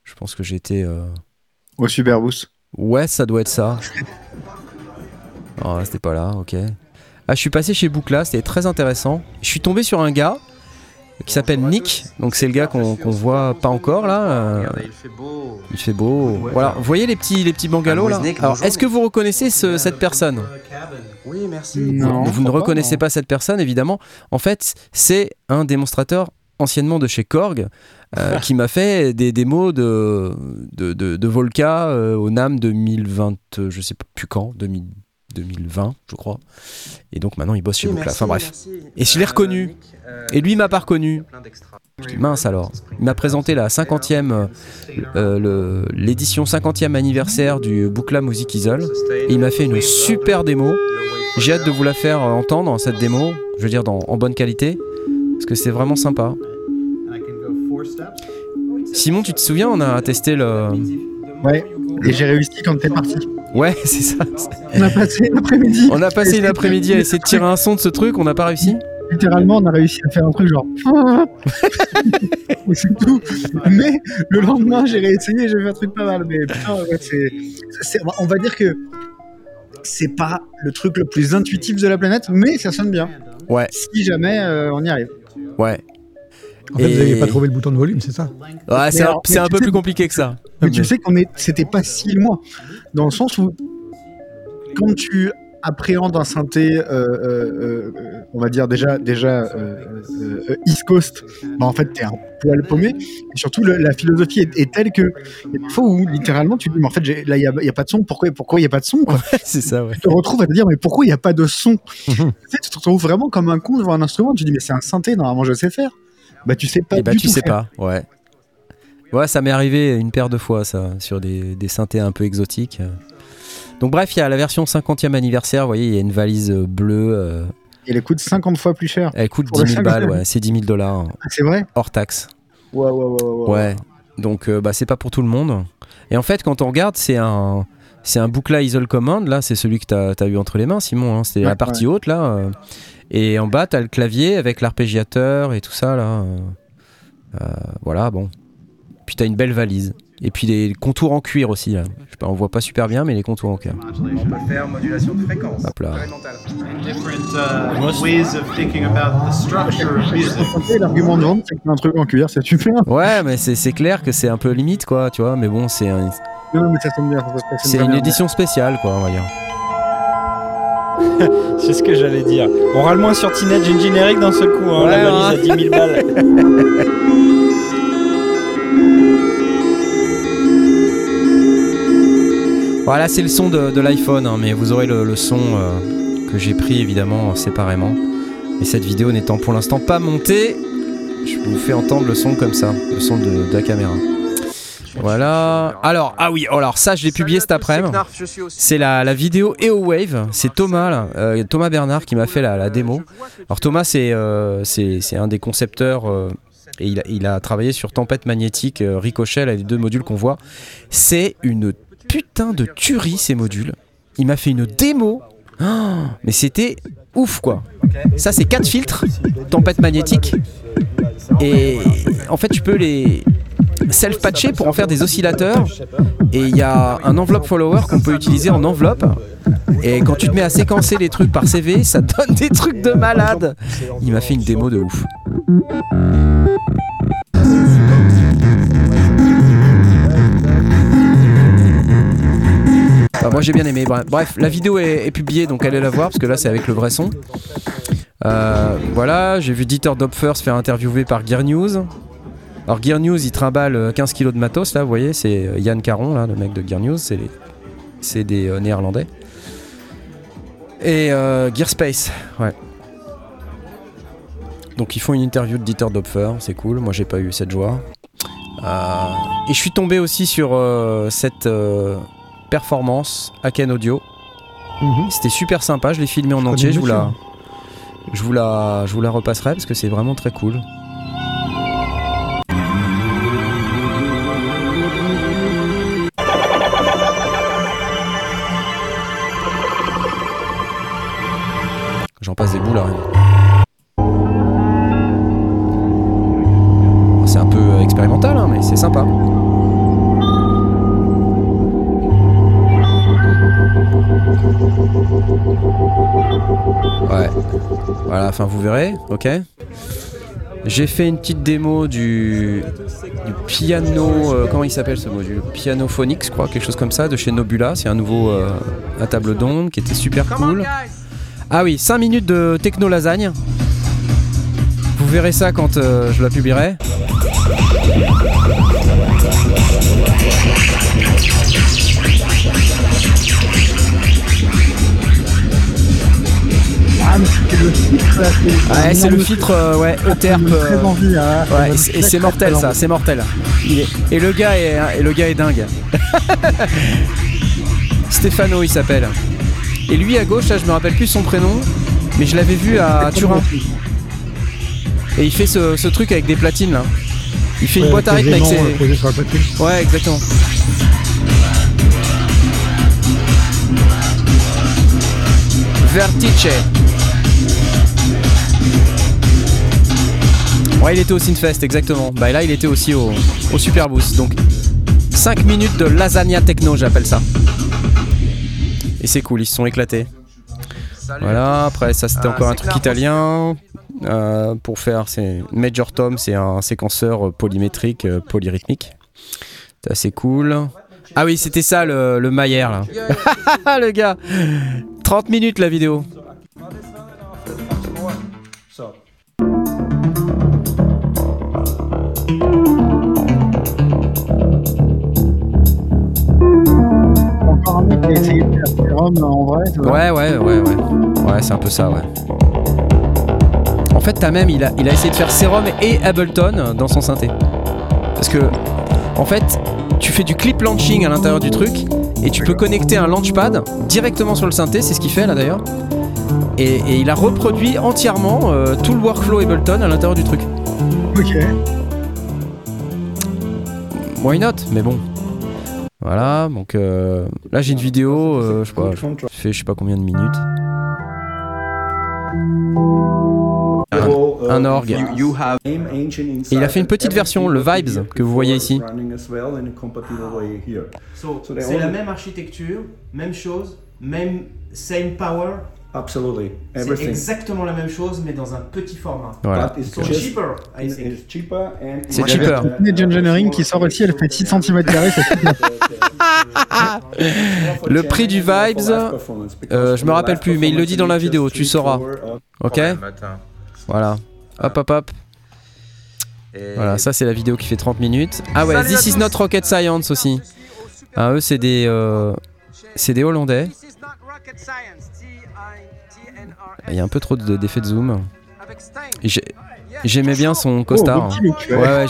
Je pense que j'étais euh, Au Superboost. Ouais, ça doit être ça. Oh, c'était pas là, ok. Ah, je suis passé chez Boukla, c'était très intéressant. Je suis tombé sur un gars qui s'appelle Nick, donc c'est le gars qu'on voit pas encore là. euh, il fait beau. il fait beau. Voilà, vous voyez les petits, les petits bungalows là Wozniak, Alors, est-ce que vous reconnaissez ce- cette personne Oui, merci. Non. Vous ne reconnaissez pas cette personne, évidemment. En fait, c'est un démonstrateur anciennement de chez Korg euh, qui m'a fait des démos de, de, de, de Volca euh, au NAM 2020, euh, je sais pas plus quand, 2000 2020, je crois. Et donc maintenant, il bosse chez Oui, merci, Enfin bref. merci. Et je l'ai Euh, reconnu. Euh, Et lui, il m'a pas reconnu. Je dis, mince alors. Il m'a présenté la 50e, euh, l'édition 50e anniversaire du Boukla Music Isole. Et il m'a fait une super démo. J'ai hâte de vous la faire entendre, cette démo. Je veux dire, dans- en bonne qualité. Parce que c'est vraiment sympa. Simon, tu te souviens, on a testé le. Ouais. Et j'ai réussi quand t'es parti. Ouais, c'est ça. On a passé l'après-midi. On a passé une après-midi à essayer de tirer un son de ce truc, on n'a pas réussi. Littéralement, on a réussi à faire un truc genre. C'est tout. Mais le lendemain, j'ai réessayé, j'ai fait un truc pas mal. Mais putain, ouais, c'est- On va dire que c'est pas le truc le plus intuitif de la planète, mais ça sonne bien. Ouais, Si jamais euh, on y arrive. ouais. En fait, vous n'aviez Et- pas trouvé le bouton de volume, c'est ça Ouais, c'est un, alors, c'est mais un tu peu sais- plus compliqué que ça. Mais tu sais qu'on est, c'était pas si loin, dans le sens où quand tu appréhendes un synthé, euh, euh, euh, on va dire déjà déjà euh, euh, euh, East Coast, bah en fait t'es un poil paumé. Et surtout le- la philosophie est, est telle que il y a des fois où littéralement tu te dis mais en fait j'ai- là il y a, pas de son, pourquoi pourquoi il y a pas de son quoi? C'est ça, ouais. Tu te retrouves à te dire mais pourquoi il y a pas de son? Mhm. Tu sais, Tu te retrouves vraiment comme un con devant un instrument, tu te dis mais c'est un synthé normalement je sais faire. Bah tu sais pas Et bah, du tu tout sais faire. pas, ouais. Ouais, ça m'est arrivé une paire de fois, ça, sur des, des synthés un peu exotiques. Donc, bref, il y a la version 50e anniversaire, vous voyez, il y a une valise euh, bleue. euh, Et elle coûte 50 fois plus cher. elle coûte Pour 10 le 000 balles, 50e. ouais, c'est 10 000 dollars, hein, Ah, c'est vrai? Hors taxe. Ouais ouais ouais ouais. Ouais, donc euh, bah, c'est pas pour tout le monde. Et en fait, quand on regarde, c'est un, c'est un Boukla Isol Command, là, c'est celui que t'as as eu entre les mains, Simon, hein, c'était Ouais, la partie haute, là. euh, et en bas, t'as le clavier avec l'arpégiateur et tout ça, là. euh, euh, voilà, bon. Puis t'as une belle valise. Et puis les contours en cuir aussi, là. Je sais pas, on voit pas super bien, mais les contours en cuir. On peut faire modulation de fréquence. Hop là. Incrémentale. different uh, ways of thinking about the structure of music. Et L'argument de vente, c'est que un truc en cuir, c'est super. Ouais, mais c'est c'est clair que c'est un peu limite, quoi, tu vois. Mais bon, c'est un- Non, mais ça sonne bien. ça sonne c'est une bien. édition spéciale, quoi, on va dire. C'est ce que j'allais dire. On râle moins sur Teenage Engineering d'un seul coup, hein, Ouais, la valise à 10 000 balles. Voilà, c'est le son de, l'iPhone, hein, mais vous aurez le, son euh, que j'ai pris évidemment séparément. Et cette vidéo n'étant pour l'instant pas montée, je vous fais entendre le son comme ça, le son de, la caméra. Voilà. Alors, ah oui, alors ça, je l'ai publié cet après-midi. C'est la, la vidéo EOWave. C'est Thomas, euh, Thomas Bernard, qui m'a fait la, démo. Alors, Thomas, c'est euh, un des concepteurs. et il a, il a travaillé sur Tempête Magnétique, Ricochet, les deux modules qu'on voit. C'est une putain de tuerie, ces modules. Il m'a fait une démo. Oh, mais c'était ouf, quoi. Ça, c'est quatre filtres, Tempête Magnétique. Et en fait, tu peux les self-patcher pour en faire des oscillateurs. Et il y a un enveloppe follower qu'on peut utiliser en enveloppe. Et quand tu te mets à séquencer les trucs par CV, ça donne des trucs de malade. Il m'a fait une démo de ouf. Bah, moi j'ai bien aimé. Bref, la vidéo est, publiée donc allez la voir parce que là c'est avec le vrai son. Euh, voilà, j'ai vu Dieter Dopfer se faire interviewer par Gear News. Alors Gear News il trimballe euh, 15 kilos de matos là, vous voyez, c'est euh, Yann Caron là, le mec de Gear News, c'est des euh, néerlandais. Et euh, Gearspace, ouais. Donc ils font une interview de Dieter Dopfer, c'est cool, moi j'ai pas eu cette joie. Euh, et je suis tombé aussi sur euh, cette euh, performance Aken Audio. Mhm. C'était super sympa, je l'ai filmé en Je entier, je vous, la, je, vous la, je vous la repasserai parce que c'est vraiment très cool. J'en passe des boules là. C'est un peu expérimental, hein, mais c'est sympa. Voilà, enfin vous verrez, ok. J'ai fait une petite démo du, du piano, euh, comment il s'appelle ce module Piano Phonics, je crois, quelque chose comme ça, de chez Nobula. C'est un nouveau euh, à table d'onde qui était super cool. Ah oui, 5 minutes de techno lasagne. Vous verrez ça quand euh, je la publierai. Ah, mais c'était le filtre. Ouais, c'est le filtre, euh, ouais. Très euh, envie, hein. Ouais, et c'est- mortel ça, c'est mortel. Et le gars est, et le gars est dingue. Stéphano il s'appelle. Et lui à gauche, là je me rappelle plus son prénom, mais je l'avais vu à Turin. Et il fait ce, ce truc avec des platines là. Il fait une boîte à rythme avec ses. euh. Ouais, exactement. Vertice. Ouais, il était au Synfest, exactement. Bah là, il était aussi au, au Super Boost. Donc, 5 minutes de lasagna techno, j'appelle ça. Et c'est cool, ils se sont éclatés. Voilà, après, ça c'était Ah, encore un truc clair, italien. euh, pour faire, c'est Major Tom, c'est un séquenceur euh, polymétrique, euh, polyrythmique. C'est assez cool. Ah oui, c'était ça le, le Mayer là. le gars 30 minutes la vidéo. A essayé de faire en vrai. Ouais, ouais, ouais, ouais. Ouais, c'est un peu ça, ouais. En fait, t'as même, il a, il a essayé de faire Serum et Ableton dans son synthé. Parce que, en fait, tu fais du clip launching à l'intérieur du truc et tu peux connecter un launchpad directement sur le synthé, c'est ce qu'il fait là d'ailleurs. Et, et il a reproduit entièrement euh, tout le workflow Ableton à l'intérieur du truc. Ok. Why not? Mais bon. Voilà, donc euh, là j'ai une vidéo, euh, je sais pas, je fais je sais pas combien de minutes. Un, orgue. Et il a fait une petite version, le Vibes, que vous voyez ici. C'est la même architecture, même chose, même same power. Absolutely. C'est exactement la même chose, mais dans un petit format. Voilà. So cheaper, I think. it's cheaper and C'est cheaper. Engineering qui sort aussi, elle fait 6 cm. Le prix du Vibes, euh, je me rappelle plus, mais il le dit dans la vidéo, tu sauras. Ok Voilà. Hop hop hop. Voilà, ça c'est la vidéo qui fait 30 minutes. Ah ouais, This is not rocket science aussi. Ah eux c'est des euh, c'est des Hollandais. Il y a un peu trop de- d'effets de zoom. J'aimais bien son costard. Oh, look, ouais, ouais.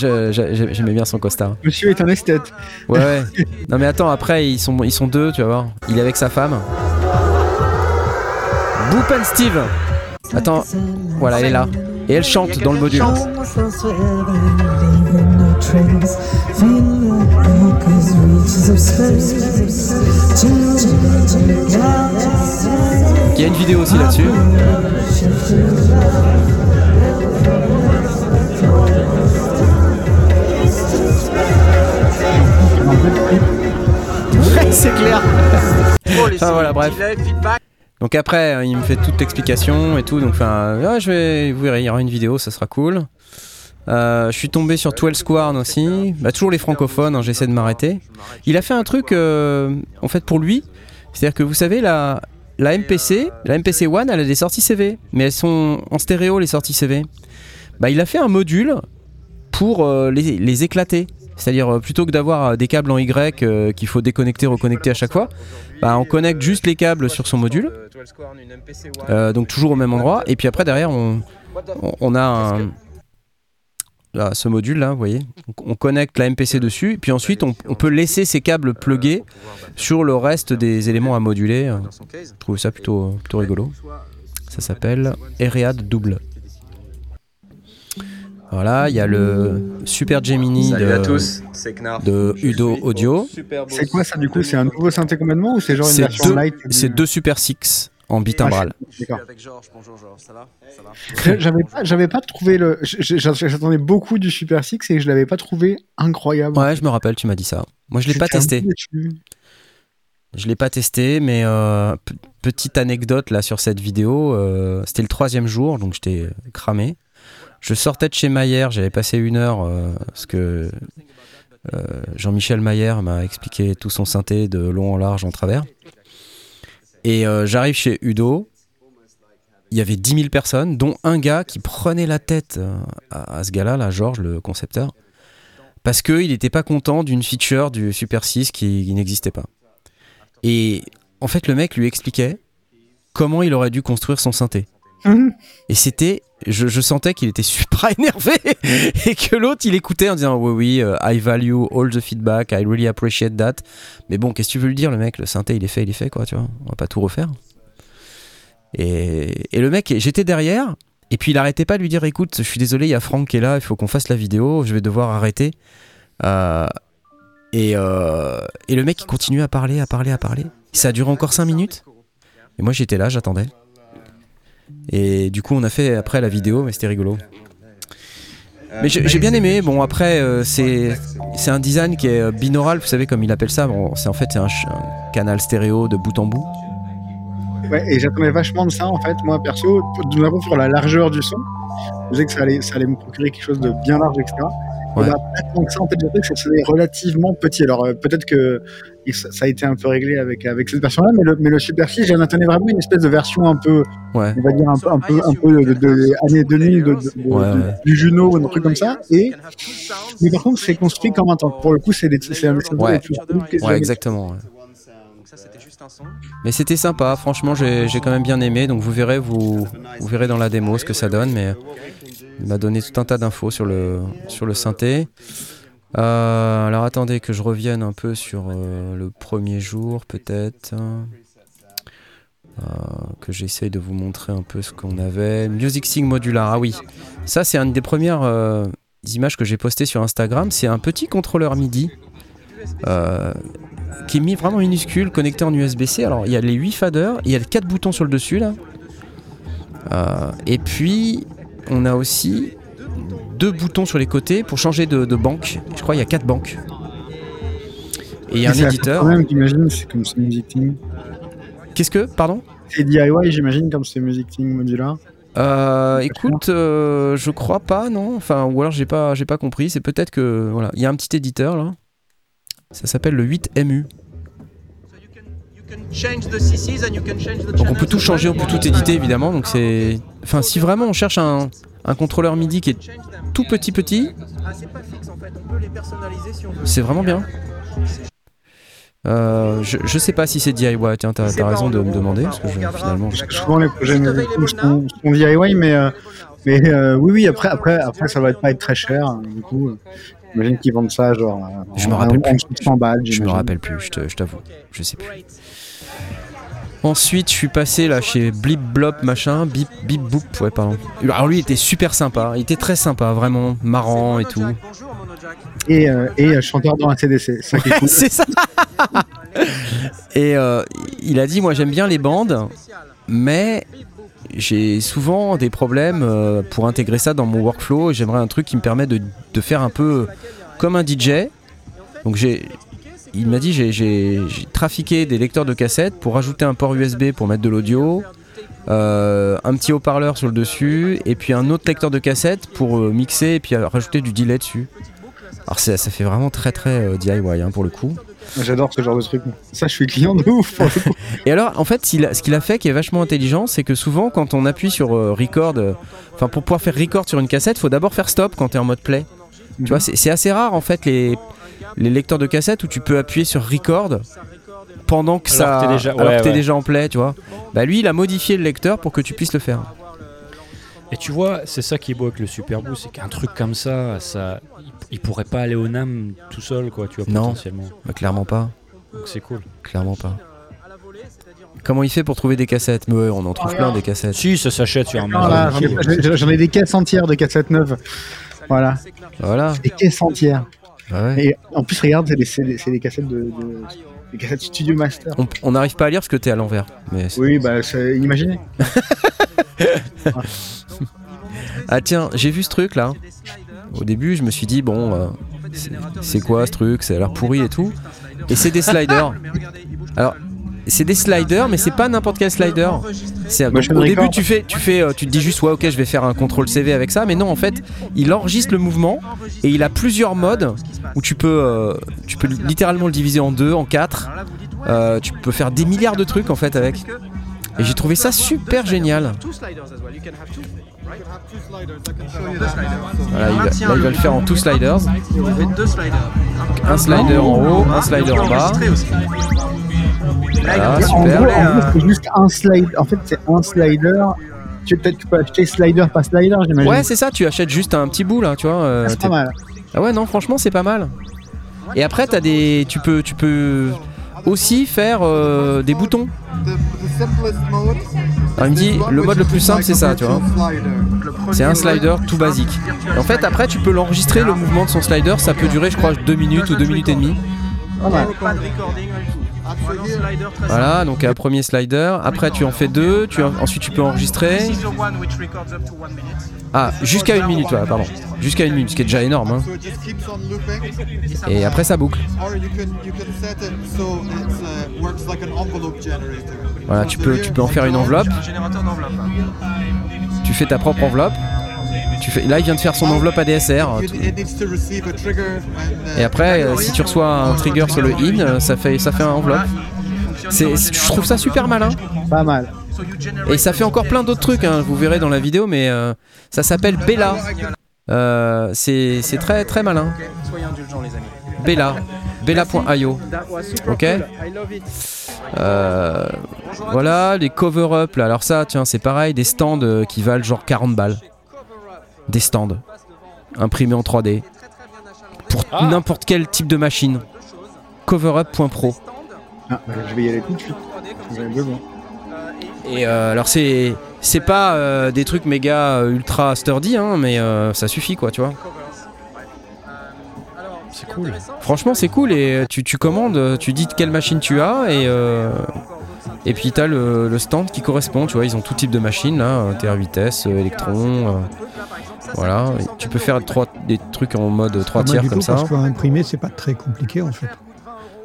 j'aimais bien son costard. Monsieur est un esthète. Ouais, ouais. Non, mais attends, après, ils sont, ils sont deux, tu vas voir. Il est avec sa femme. Boop and Steve. Attends, voilà, elle est là. Et elle chante dans le module. Il y a une vidéo aussi là-dessus. C'est clair. Enfin voilà, bref. Donc après, euh, il me fait toute l'explication et tout. Donc enfin, ouais, je vais, vous verrez, il y aura une vidéo, ça sera cool. Euh, je suis tombé sur 12 Square aussi. Bah, toujours les francophones, hein, j'essaie de m'arrêter. Il a fait un truc, euh, en fait, pour lui. C'est-à-dire que vous savez, la, la MPC, la MPC One, elle a des sorties CV. Mais elles sont en stéréo, les sorties CV. Bah, il a fait un module pour euh, les, éclater. C'est-à-dire, euh, plutôt que d'avoir euh, des câbles en Y qu'il faut déconnecter, reconnecter à chaque fois, bah, on connecte juste les câbles sur son module. Donc toujours au même endroit. Et puis après, derrière, on a un, là, ce module là, vous voyez. On, on connecte la MPC dessus. Et puis ensuite, on, on peut laisser ces câbles plugués sur le reste des éléments à moduler. Je trouve ça plutôt, plutôt rigolo. Ça s'appelle Eread Double. Voilà, il y a le Super Gemini Salut de, à tous, c'est Knarf. de Udo Audio. C'est quoi ça du coup? C'est un nouveau synthé complètement ou c'est genre une version deux, light c'est deux Super Six en bitimbral. D'accord. avec Georges, bonjour Georges, ça va? Ça va? J'avais pas, j'avais pas trouvé le. J'attendais beaucoup du Super Six et je l'avais pas trouvé incroyable. Ouais, je me rappelle, tu m'as dit ça. Moi, je l'ai pas testé. Je l'ai pas testé, mais euh, petite anecdote là sur cette vidéo. euh, C'était le troisième jour, donc j'étais cramé. Je sortais de chez Maillère, j'avais passé une heure euh, parce que euh, Jean-Michel Maillère m'a expliqué tout son synthé de long en large en travers. Et euh, j'arrive chez Udo. Il y avait 10 000 personnes, dont un gars qui prenait la tête euh, à, à ce gars-là, là, Georges, le concepteur, parce qu'il n'était pas content d'une feature du Super 6 qui, qui n'existait pas. Et en fait, le mec lui expliquait comment il aurait dû construire son synthé. Mhm. Et c'était, je, sentais qu'il était super énervé et que l'autre il écoutait en disant oui oui, euh, I value all the feedback, I really appreciate that. Mais bon, qu'est-ce que tu veux lui dire le mec? Le synthé il est fait, il est fait quoi, tu vois. On va pas tout refaire. Et, le mec, j'étais derrière et puis il arrêtait pas de lui dire écoute, je suis désolé, il y a Franck qui est là, il faut qu'on fasse la vidéo, je vais devoir arrêter. Euh, et, euh, et le mec il continuait à parler, à parler, à parler. Ça a duré encore 5 minutes. Et moi j'étais là, j'attendais. Et du coup, on a fait après la vidéo, mais c'était rigolo. Mais j'ai bien aimé. Bon, après, euh, c'est un design qui est euh, binaural, vous savez, comme il appelle ça. Bon, c'est en fait c'est un, canal stéréo de bout en bout. Ouais, et j'attendais vachement de ça en fait, moi perso, notamment sur la largeur du son. Je disais que ça allait, ça allait me procurer quelque chose de bien large, etc. Ouais. Et bah, pas tant que ça, en fait, j'ai que c'était relativement petit. Alors euh, peut-être que il- ça ça a été un peu réglé avec, avec cette version-là, mais le, mais le Super 6, j'en attendais vraiment une espèce de version un peu, Ouais. on va dire un peu, un peu, un peu de, de, de années 2000, de, de- de- Ouais, de- ouais. du Juno, un truc comme ça. Et, mais par contre, c'est construit comme un tank. Pour le coup, c'est des- c'est un Ouais. les plus cool que j'ai Ouais, exactement. ouais. Donc ça c'était juste un son. Mais c'était sympa. Franchement, j'ai j'ai quand même bien aimé. Donc vous verrez, vous, vous verrez dans la démo ce que ça donne. Mais il m'a donné tout un tas d'infos sur le sur le synthé. Euh, alors attendez que je revienne un peu sur euh, le premier jour peut-être. Euh, que j'essaye de vous montrer un peu ce qu'on avait. Music Modular, ah oui. Ça c'est une des premières images que j'ai postées sur Instagram. C'est un petit contrôleur MIDI. qui est mis vraiment minuscule, connecté en USB-C. Alors il y a les 8 faders, il y a les 4 boutons sur le dessus là. Et puis on a aussi deux boutons sur les côtés pour changer de, de banque. Je crois qu'il y a 4 banques. Et il y a un éditeur. Quand même, j'imagine, c'est comme c'est Music Team. Qu'est-ce que Pardon? C'est DIY, j'imagine, comme c'est Music Team modular. Euh, écoute, euh, je crois pas, non. Enfin, ou alors j'ai pas, j'ai pas compris. C'est peut-être que voilà, il y a un petit éditeur là. Ça s'appelle le 8MU. Donc on peut tout changer, on peut tout éditer évidemment. Donc c'est, enfin, si vraiment on cherche un, un contrôleur MIDI qui est tout petit petit, c'est vraiment bien. Euh, je, je sais pas si c'est DIY. Tiens, t'as, t'as raison de me demander parce que je, finalement. je- souvent les projets sont, sont DIY, mais euh, Mais euh, oui, oui, après, après, après, ça va pas être très cher. hein, du coup, j'imagine qu'ils vendent ça genre. Je me rappelle plus. 100 balles. Je me rappelle plus, je t'avoue, je sais plus. Ensuite, je suis passé là chez Blip Blop machin, Bip Bip Boop, ouais pardon. Alors lui, il était super sympa, il était très sympa, vraiment marrant et tout. Et, euh, et euh, chanteur dans un CDC. Ça cool. C'est ça. et euh, il a dit, moi j'aime bien les bandes, mais j'ai souvent des problèmes euh, pour intégrer ça dans mon workflow. J'aimerais un truc qui me permet de, de faire un peu comme un DJ. Donc j'ai, il m'a dit, j'ai, trafiqué des lecteurs de cassettes pour rajouter un port USB pour mettre de l'audio. euh, un petit haut-parleur sur le dessus et puis un autre lecteur de cassette pour euh, mixer et puis euh, rajouter du delay dessus. Alors ça, ça fait vraiment très très euh, DIY hein, pour le coup. J'adore ce genre de truc. Ça, je suis client de ouf. pour le coup. Et alors, en fait, ce qu'il a fait qui est vachement intelligent, c'est que souvent, quand on appuie sur record, enfin, pour pouvoir faire record sur une cassette, faut d'abord faire stop quand tu es en mode play. Tu vois, c'est c'est assez rare en fait les, les lecteurs de cassette où tu peux appuyer sur record pendant que Alors ça, que déjà- alors ouais, que t'es ouais. déjà en play, tu vois. Bah lui, il a modifié le lecteur pour que tu puisses le faire. Et tu vois, c'est ça qui est beau avec le Super Boost, c'est qu'un truc comme ça, ça, il, il pourrait pas aller au NAM tout seul, quoi, tu vois, Non. potentiellement. Bah, clairement pas, Donc c'est cool. clairement pas. Comment il fait pour trouver des cassettes? Mais ouais, on en trouve plein des cassettes. Si, ça s'achète sur Amazon. Voilà, j'en ai- j'en ai- j'en ai des caisses entières de cassettes neuves. Voilà, Voilà. des caisses entières. Ouais. Et en plus, regarde, c'est des, cassettes de, de- des cassettes Studio Master. On- n'arrive pas à lire parce que t'es à l'envers. Mais Oui, bah, c'est- imaginez. Ah tiens, j'ai vu ce truc là. Au début, je me suis dit bon, euh, c'est- c'est quoi ce truc? Ça a l'air pourri et tout. Et c'est des sliders. Alors, c'est des sliders, mais c'est pas n'importe quel slider. Au début, tu fais, tu fais, euh, tu te dis juste ouais, ok, je vais faire un contrôle CV avec ça, mais non, en fait, il enregistre le mouvement et il a plusieurs modes où tu peux, euh, tu peux littéralement le diviser en deux, en quatre. Euh, tu peux faire des milliards de trucs en fait avec. Et j'ai trouvé ça super génial. Voilà, il va, là, il va le faire en two sliders. Un slider en haut, un slider en bas. Super. gros, en gros, c'est juste un slide. En fait, c'est un slider. Tu peut-être tu peux acheter slider par slider, j'imagine. Ouais, c'est ça, tu achètes juste un petit bout là, tu vois. euh, Ah, c'est pas mal. Ah ouais, non, franchement, c'est pas mal. Et après, t'as des. Tu peux, tu peux aussi faire euh, des boutons. Alors, il me dit, le mode le plus simple, c'est ça, tu vois. C'est un slider tout basique. Et en fait, après, tu peux l'enregistrer, le mouvement de son slider. Ça peut durer, je crois, 2 minutes ou 2 minutes et demie. Pas mal. Voilà, donc un premier slider. Après, tu en fais deux. Tu en- Ensuite, tu peux enregistrer. Ah, jusqu'à une minute, voilà, pardon. Jusqu'à une minute, ce qui est déjà énorme. hein. Et après, ça boucle. Voilà, tu peux, tu peux en faire une enveloppe. Tu fais ta propre enveloppe. Tu fais, là, il vient de faire son enveloppe ADSR. Uh, Et après, euh, si tu reçois un trigger sur le in, euh, ça fait, ça fait un enveloppe. C'est, c'est- je trouve ça super malin. Pas mal. Et ça fait encore plein d'autres trucs, hein, vous verrez dans la vidéo, mais euh, ça s'appelle Bella. Euh, c'est, c'est très très malin. Bella. Bella.io. Ok. Euh, voilà, les cover-up là. Alors ça, tiens, c'est pareil, des stands qui valent genre 40 balles. Des stands imprimés en 3D pour Ah. n'importe quel type de machine. Coverup.pro. Ah, bah, je vais y aller tout de suite. Vous avez besoin. Et euh, alors c'est c'est pas euh, des trucs méga euh, ultra sturdy, hein, mais euh, ça suffit quoi, tu vois. C'est cool. Franchement, c'est cool et tu, tu commandes, tu dis de quelle machine tu as et euh, et puis t'as le, le stand qui correspond. Tu vois, ils ont tout type de machines là, TR vitesse, Electron, euh, voilà. Et tu peux faire trois, des trucs en mode 3 Pas mal tiers du comme ça. Parce qu'imprimer, c'est pas très compliqué en fait.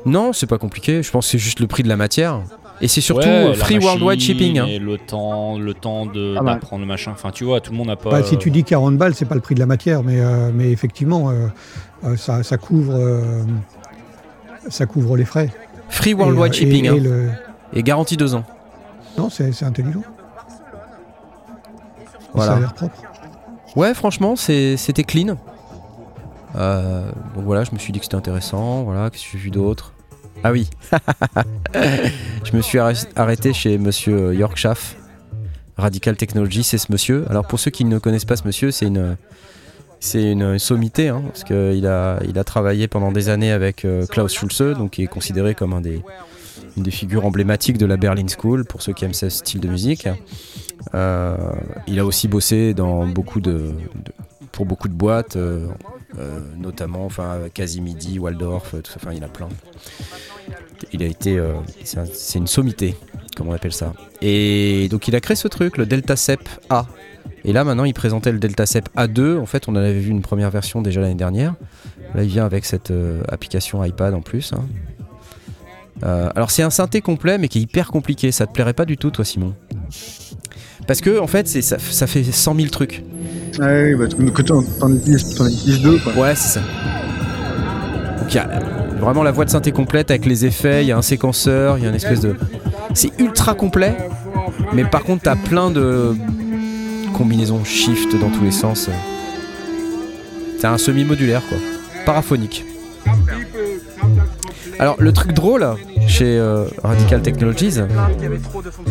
Non, c'est pas compliqué. Je pense que c'est juste le prix de la matière et c'est surtout Ouais, free worldwide shipping. hein. Et le temps, le temps de Pas mal. d'apprendre le machin. Enfin, tu vois, tout le monde n'a pas. Bah, si tu dis 40 balles, c'est pas le prix de la matière, mais, euh, mais effectivement, euh, euh, ça, ça couvre, euh, ça couvre les frais. Free worldwide shipping et- hein. et le- et garantie deux ans. Non, c'est c'est intelligent. Voilà. Ça a l'air propre. Ouais, franchement, c'était clean. Euh, donc voilà, je me suis dit que c'était intéressant. Voilà, qu'est-ce que j'ai vu d'autre? Ah oui, je me suis arrêt- arrêté chez Monsieur Yorkshaft, Radical Technology, c'est ce monsieur. Alors pour ceux qui ne connaissent pas ce monsieur, c'est une sommité, hein, parce qu'il a, il a travaillé pendant des années avec euh, Klaus Schulze, donc qui est considéré comme un des, une des figures emblématiques de la Berlin School, pour ceux qui aiment ce style de musique. Euh, il a aussi bossé dans beaucoup de, pour beaucoup de boîtes, euh, euh, notamment enfin, Casimidi, Waldorf, tout ça, enfin il a plein. Il a été, c'est un- c'est une sommité, comme on appelle ça. Et donc il a créé ce truc, le Delta Cep A. Et là maintenant il présentait le Delta Cep A2. En fait on en avait vu une première version déjà l'année dernière. Là il vient avec cette application iPad en plus. hein. Euh, alors c'est un synthé complet mais qui est hyper compliqué. Ça te plairait pas du tout toi Simon? Parce que en fait ça, ça fait 100 000 trucs. Ouais, oui, bah, t'en utilises deux, quoi. Ouais c'est ça. Donc il y a vraiment la voix de synthé complète avec les effets. Il y a un séquenceur. Il y a une espèce de c'est ultra complet. Mais par contre t'as plein de combinaisons shift dans tous les sens. C'est un semi-modulaire quoi. Paraphonique. Alors le truc drôle chez euh, Radical Technologies,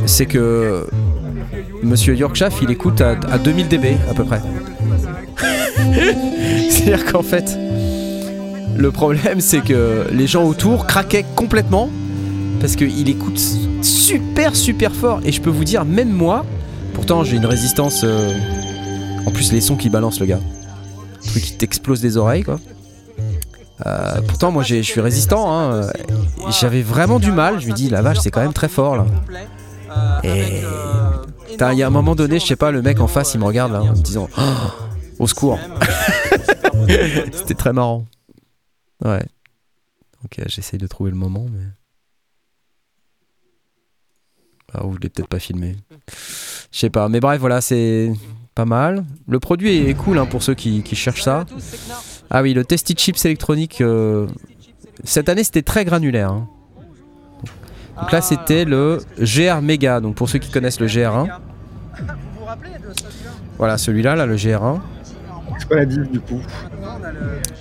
c'est que Monsieur Yorkshaft il écoute à, à 2000 dB à peu près. C'est-à-dire qu'en fait, le problème c'est que les gens autour craquaient complètement parce qu'il écoute super super fort et je peux vous dire même moi, pourtant j'ai une résistance. euh, en plus les sons qui balancent le gars, Le truc qui t'explose des oreilles quoi. Euh, pourtant moi je suis résistant, hein, j'avais vraiment du mal. Je me dis la vache c'est quand même très fort là. Et il y a un moment donné, je sais pas, le mec en face il me regarde là en me disant Oh, au secours. C'était très marrant. Ouais. Ok, j'essaye de trouver le moment, mais. Ah, ou je l'ai peut-être pas filmé. Je sais pas, mais bref, voilà, c'est pas mal. Le produit est cool hein, pour ceux qui, qui cherchent ça. Ah oui, le Testy Chips électronique. euh, Cette année, c'était très granulaire. hein. Donc là, c'était le GR Mega. Donc pour ceux qui connaissent le GR1. Voilà, celui-là, là, le GR1. C'est quoi la diff, du coup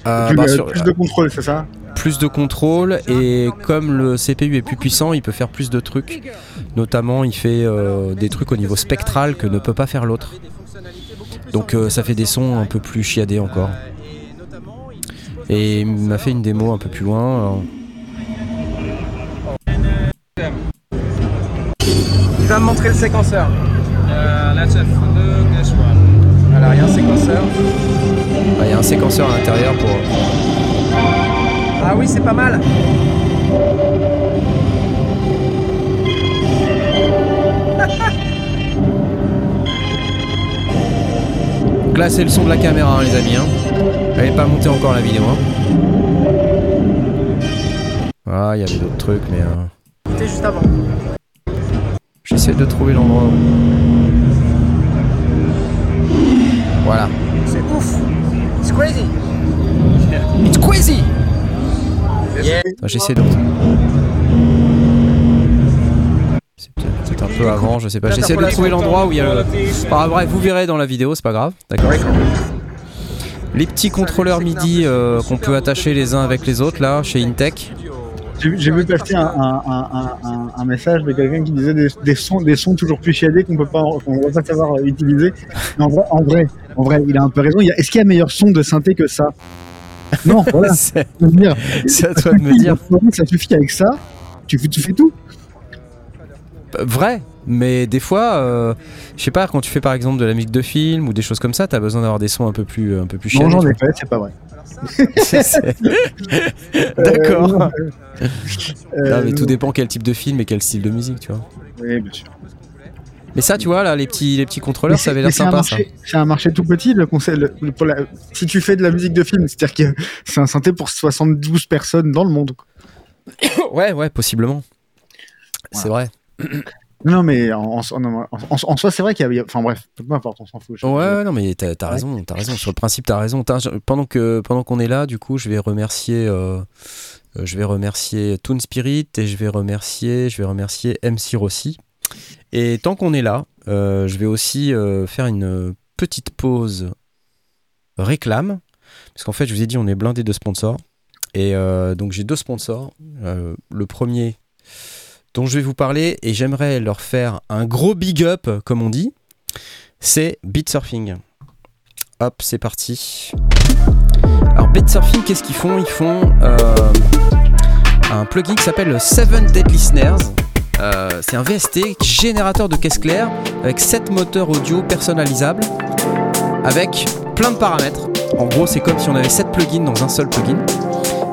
Euh, plus, bah, euh, sur- plus de contrôle, c'est ça? Plus de contrôle et comme le CPU est plus puissant, il peut faire plus de trucs. Notamment, il fait euh, des trucs au niveau spectral que ne peut pas faire l'autre. Donc euh, ça fait des sons un peu plus chiadés encore. Et il m'a fait une démo un peu plus loin. Il va me montrer le séquenceur. one. Voilà, il y a un séquenceur. Ah, Il y a un séquenceur à l'intérieur pour. Ah oui, c'est pas mal. Donc là, c'est le son de la caméra, hein, les amis. Hein. Elle n'est pas montée encore la vidéo. hein. Ah, il y avait d'autres trucs, mais. euh, C'était juste avant. J'essaie de trouver l'endroit où. Voilà. C'est ouf. It's crazy. It's crazy Yeah. J'essaie de. C'est peut-être un peu avant, je sais pas. J'essaie de trouver l'endroit où il y a le. Ah, bref, vous verrez dans la vidéo, c'est pas grave. D'accord. Les petits contrôleurs MIDI euh, qu'on peut attacher les uns avec les autres là chez Intech. J'ai vu passer un, un, un, un- message de quelqu'un qui disait des, des sons, des sons toujours plus chiadés qu'on peut pas, qu'on va pas savoir euh, utiliser. Mais en vrai, en vrai, en vrai, il a un peu raison. Est-ce qu'il y a meilleur son de synthé que ça? Non, voilà. c'est à toi de me dire. Ça suffit avec ça. Tu, fais- tu fais tout. Vrai, mais des fois, euh, je sais pas, quand tu fais par exemple de la musique de film ou des choses comme ça, t'as besoin d'avoir des sons un peu plus, un peu plus Non, chiadés, j'en ai fait, c'est pas vrai. D'accord. Euh, Non, mais tout non. dépend quel type de film et quel style de musique, tu vois. Oui, bien sûr. Mais ça, tu vois, là, les petits, les petits contrôleurs, ça avait l'air sympa, C'est un marché tout petit, le conseil. le- le- pour la- si tu fais de la musique de film, c'est-à-dire que c'est un synthé pour 72 personnes dans le monde. Ouais, ouais, possiblement. C'est vrai. Non, mais en, en- en- en- en soi, c'est vrai qu'il y a. Enfin bref, peu importe, on s'en fout. Ouais, ouais, non, mais t'as as raison, t'as raison. Sur le principe, t'as raison. Pendant que pendant qu'on est là, du coup, je vais remercier, euh, euh, je vais remercier Toon Spirit et je vais remercier, je vais remercier MC Rossi. Et tant qu'on est là, euh, je vais aussi euh, faire une petite pause réclame, parce qu'en fait, je vous ai dit, on est blindé de sponsors. Et donc j'ai deux sponsors. Le premier, dont je vais vous parler et j'aimerais leur faire un gros big up, comme on dit, c'est Beat Surfing. Hop, c'est parti. Alors Beat Surfing, qu'est-ce qu'ils font? Ils font euh, un plugin qui s'appelle Seven Deadly Snares. Euh, c'est un VST générateur de caisse claire avec 7 moteurs audio personnalisables avec plein de paramètres. En gros, c'est comme si on avait 7 plugins dans un seul plugin.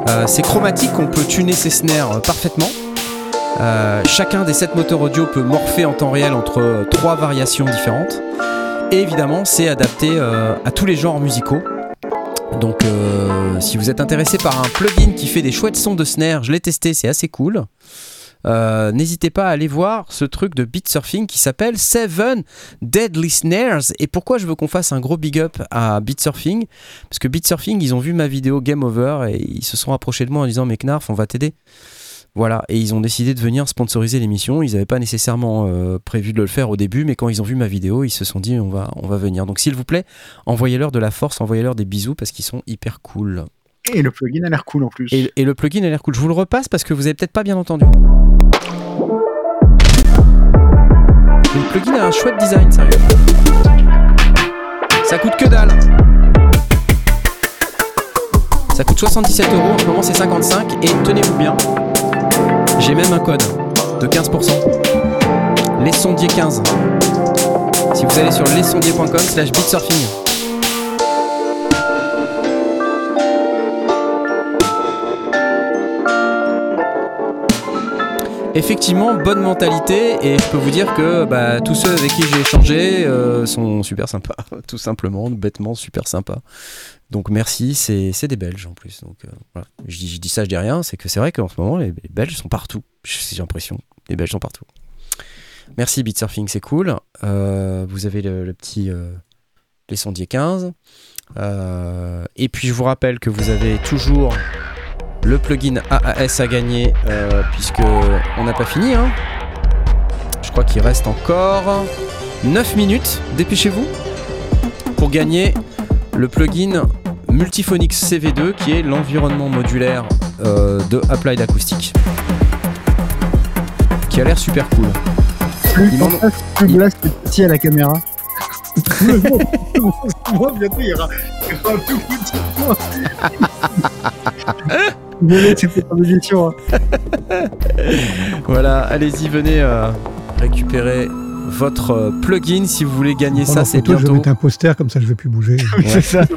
Euh, c'est chromatique, on peut tuner ses snares euh, parfaitement. Euh, chacun des 7 moteurs audio peut morpher en temps réel entre 3 variations différentes. Et évidemment, c'est adapté euh, à tous les genres musicaux. Donc, euh, si vous êtes intéressé par un plugin qui fait des chouettes sons de snare, je l'ai testé, c'est assez cool. N'hésitez pas à aller voir ce truc de beat surfing qui s'appelle Seven Deadly Snares. Et pourquoi je veux qu'on fasse un gros big up à beat surfing? Parce que beat surfing, ils ont vu ma vidéo Game Over et ils se sont rapprochés de moi en disant Mais Knarf, on va t'aider. Voilà, et ils ont décidé de venir sponsoriser l'émission. Ils n'avaient pas nécessairement euh, prévu de le faire au début, mais quand ils ont vu ma vidéo, ils se sont dit on va, on va venir. Donc s'il vous plaît, envoyez-leur de la force, envoyez-leur des bisous parce qu'ils sont hyper cool. Et le plugin a l'air cool en plus. Et, et le plugin a l'air cool. Je vous le repasse parce que vous avez peut-être pas bien entendu. Le plugin a un chouette design, sérieux. Ça coûte que dalle. Ça coûte 77 euros, en ce moment c'est 55 et tenez-vous bien, j'ai même un code de 15%. Les sondiers 15. Si vous allez sur lesondiers.com slash beatsurfing. Effectivement, bonne mentalité et je peux vous dire que bah, tous ceux avec qui j'ai échangé euh, sont super sympas, tout simplement, bêtement super sympas. Donc merci, c'est des Belges en plus. Donc euh, voilà. je, dis, ça, je dis rien, c'est que c'est vrai qu'en ce moment les, Belges sont partout. J'ai l'impression, les Belges sont partout. Merci Beatsurfing, c'est cool. Euh, vous avez le, le petit les sondiers 15. Euh, et puis je vous rappelle que vous avez toujours le plugin AAS à gagner euh, puisque on n'a pas fini. hein. Je crois qu'il reste encore 9 minutes. Dépêchez-vous pour gagner le plugin Multiphonics CV2 qui est l'environnement modulaire euh, de Applied Acoustic qui a l'air super cool. Plus à la caméra. Moi, bientôt, il y aura, il y aura un tout petit point. Désolé, c'était pas hein. Voilà, allez-y, venez euh, récupérer votre euh, plugin si vous voulez gagner Prends ça, c'est photo, Je vais bientôt. mettre un poster, comme ça je vais plus bouger. C'est ça.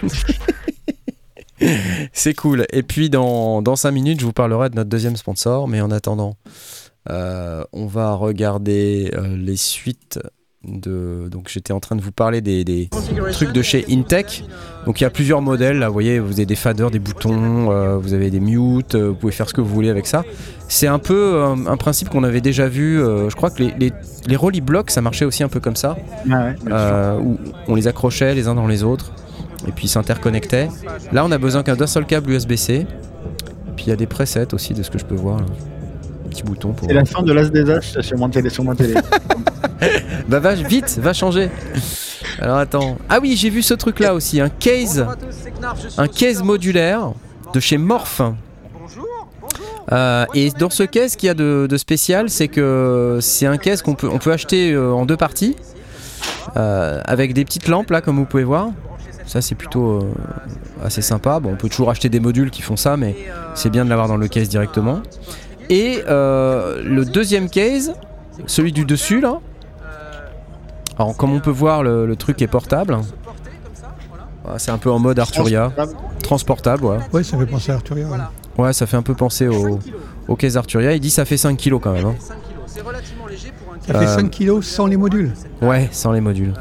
C'est cool. Et puis dans, dans 5 minutes, je vous parlerai de notre deuxième sponsor. Mais en attendant, euh, on va regarder euh, les suites de. Donc j'étais en train de vous parler des, des trucs de chez Intech. Donc il y a plusieurs modèles. Là, vous voyez, vous avez des faders, des boutons, euh, vous avez des mutes, euh, vous pouvez faire ce que vous voulez avec ça. C'est un peu euh, un principe qu'on avait déjà vu. euh, je crois que les, les, les Rolly Blocks, ça marchait aussi un peu comme ça. Ah ouais, euh, où on les accrochait les uns dans les autres et puis ils s'interconnectaient. Là, on a besoin qu'un d'un seul câble USB-C. Puis il y a des presets aussi de ce que je peux voir. Là. Petit bouton pour. C'est la fin de l'As des As sur mon télé. Sur mon télé. Bah va vite, va changer. Alors attends. Ah oui, j'ai vu ce truc là aussi, un case, un case modulaire de chez Morph. Euh, et dans ce case, ce qu'il y a de, de spécial, c'est que c'est un case qu'on peut, on peut acheter euh, en deux parties, euh, avec des petites lampes là, comme vous pouvez voir. Ça, c'est plutôt euh, assez sympa. Bon, on peut toujours acheter des modules qui font ça, mais c'est bien de l'avoir dans le case directement. Et euh, le deuxième case, celui du dessus là. Alors, comme on peut voir, le, le truc est portable. Voilà, C'est un peu en mode Arturia, transportable, ouais. Ouais, ça fait penser à Arturia. ouais. Ouais, ça fait un peu penser au, au case Arturia. Il dit ça fait 5 kilos quand même. hein. Ça fait Euh, 5 kilos sans les modules. Ouais, sans les modules.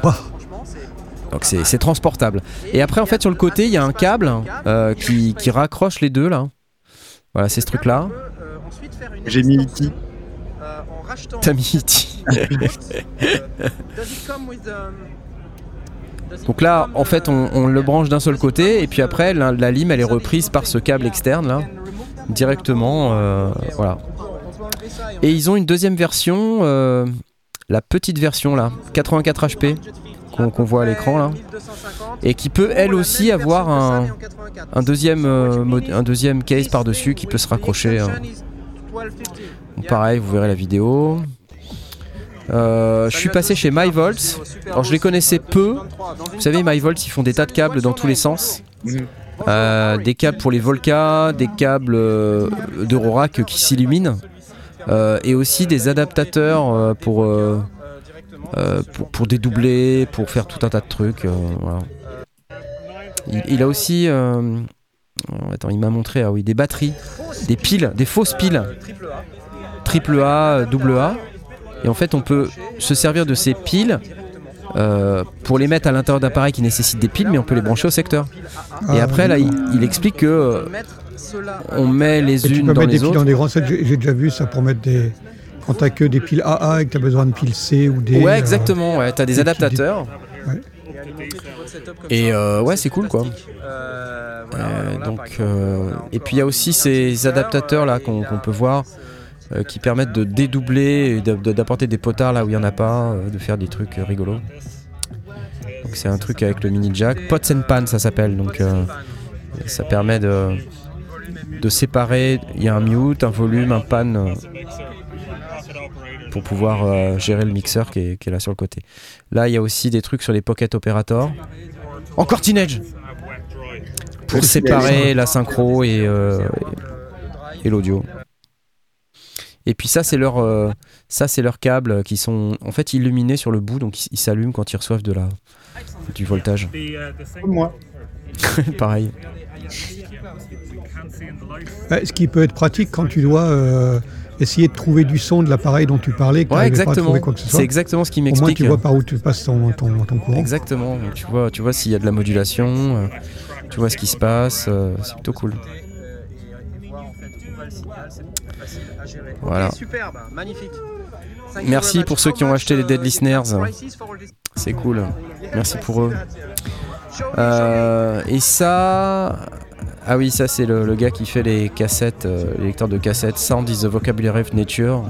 Donc c'est c'est transportable. Et après, en fait, sur le côté, il y a un câble euh, qui, qui raccroche les deux là. Voilà, c'est ce truc là. J'ai mis E.T. T'as mis E.T. Donc là, en fait, on, on le branche d'un seul côté, et puis après, la, la lime, elle est reprise par ce câble externe là, directement. euh, voilà. Et ils ont une deuxième version, euh, la petite version là, 84 HP, qu'on voit à l'écran là, et qui peut elle aussi avoir un, un deuxième, euh, un deuxième case par dessus qui peut se raccrocher. hein. Pareil, vous verrez la vidéo. Euh, je suis passé chez MyVolt. Alors je les connaissais peu. Vous savez, MyVolt, ils font des tas de câbles dans tous les sens. Euh, des câbles pour les Volca, des câbles euh, qui s'illuminent. Euh, et aussi des adaptateurs pour, pour, dédoubler, pour faire tout un tas de trucs. il a aussi... euh, attends, il m'a montré ah oui, des batteries, des piles, des fausses piles. Triple A, double A. Et en fait, on peut se servir de ces piles euh, pour les mettre à l'intérieur d'appareils qui nécessitent des piles, mais on peut les brancher au secteur. Et Ah, après, là, il, il explique que euh, on met les Et tu unes peux dans mettre des les piles dans des grands sets. J'ai déjà vu ça pour mettre des. Quand t'as que des piles AA et que t'as besoin de piles C ou des. Ouais, euh, exactement. Ouais, t'as des des adaptateurs. Ouais. Et euh, ouais, c'est cool quoi. Euh, donc, euh, et puis il y a aussi ces adaptateurs là qu'on peut voir euh, qui permettent de dédoubler et de- de- d'apporter des potards là où il n'y en a pas, de faire des trucs rigolos. Donc c'est un truc avec le mini jack. Pots and pan ça s'appelle. Donc euh, ça permet de, de séparer. Il y a un mute, un volume, un pan euh, pour pouvoir euh, gérer le mixeur qui est, qui est là sur le côté. Là il y a aussi des trucs sur les pocket operators. Encore Teenage pour séparer la synchro et, euh, et l'audio. Et puis ça c'est leur euh, ça c'est leurs câbles qui sont en fait illuminés sur le bout donc ils ils s'allument quand ils reçoivent de la du voltage. Comme moi. Pareil. Ouais, ce qui peut être pratique quand tu dois euh, essayer de trouver du son de l'appareil dont tu parlais, que Ouais exactement. C'est exactement ce qui Au moins m'explique. tu vois par où tu passes ton, ton, ton courant. Exactement. Donc, Tu vois tu vois s'il y a de la modulation, euh, tu vois ce qui se passe, euh, c'est plutôt cool. Voilà. Superbe, magnifique. Merci pour ceux qui ont acheté les Dead Listeners. C'est cool. Merci pour eux. Euh, et ça. Ah oui, ça c'est le, le gars qui fait les cassettes, euh, les lecteurs de cassettes. Sound is the vocabulary of nature.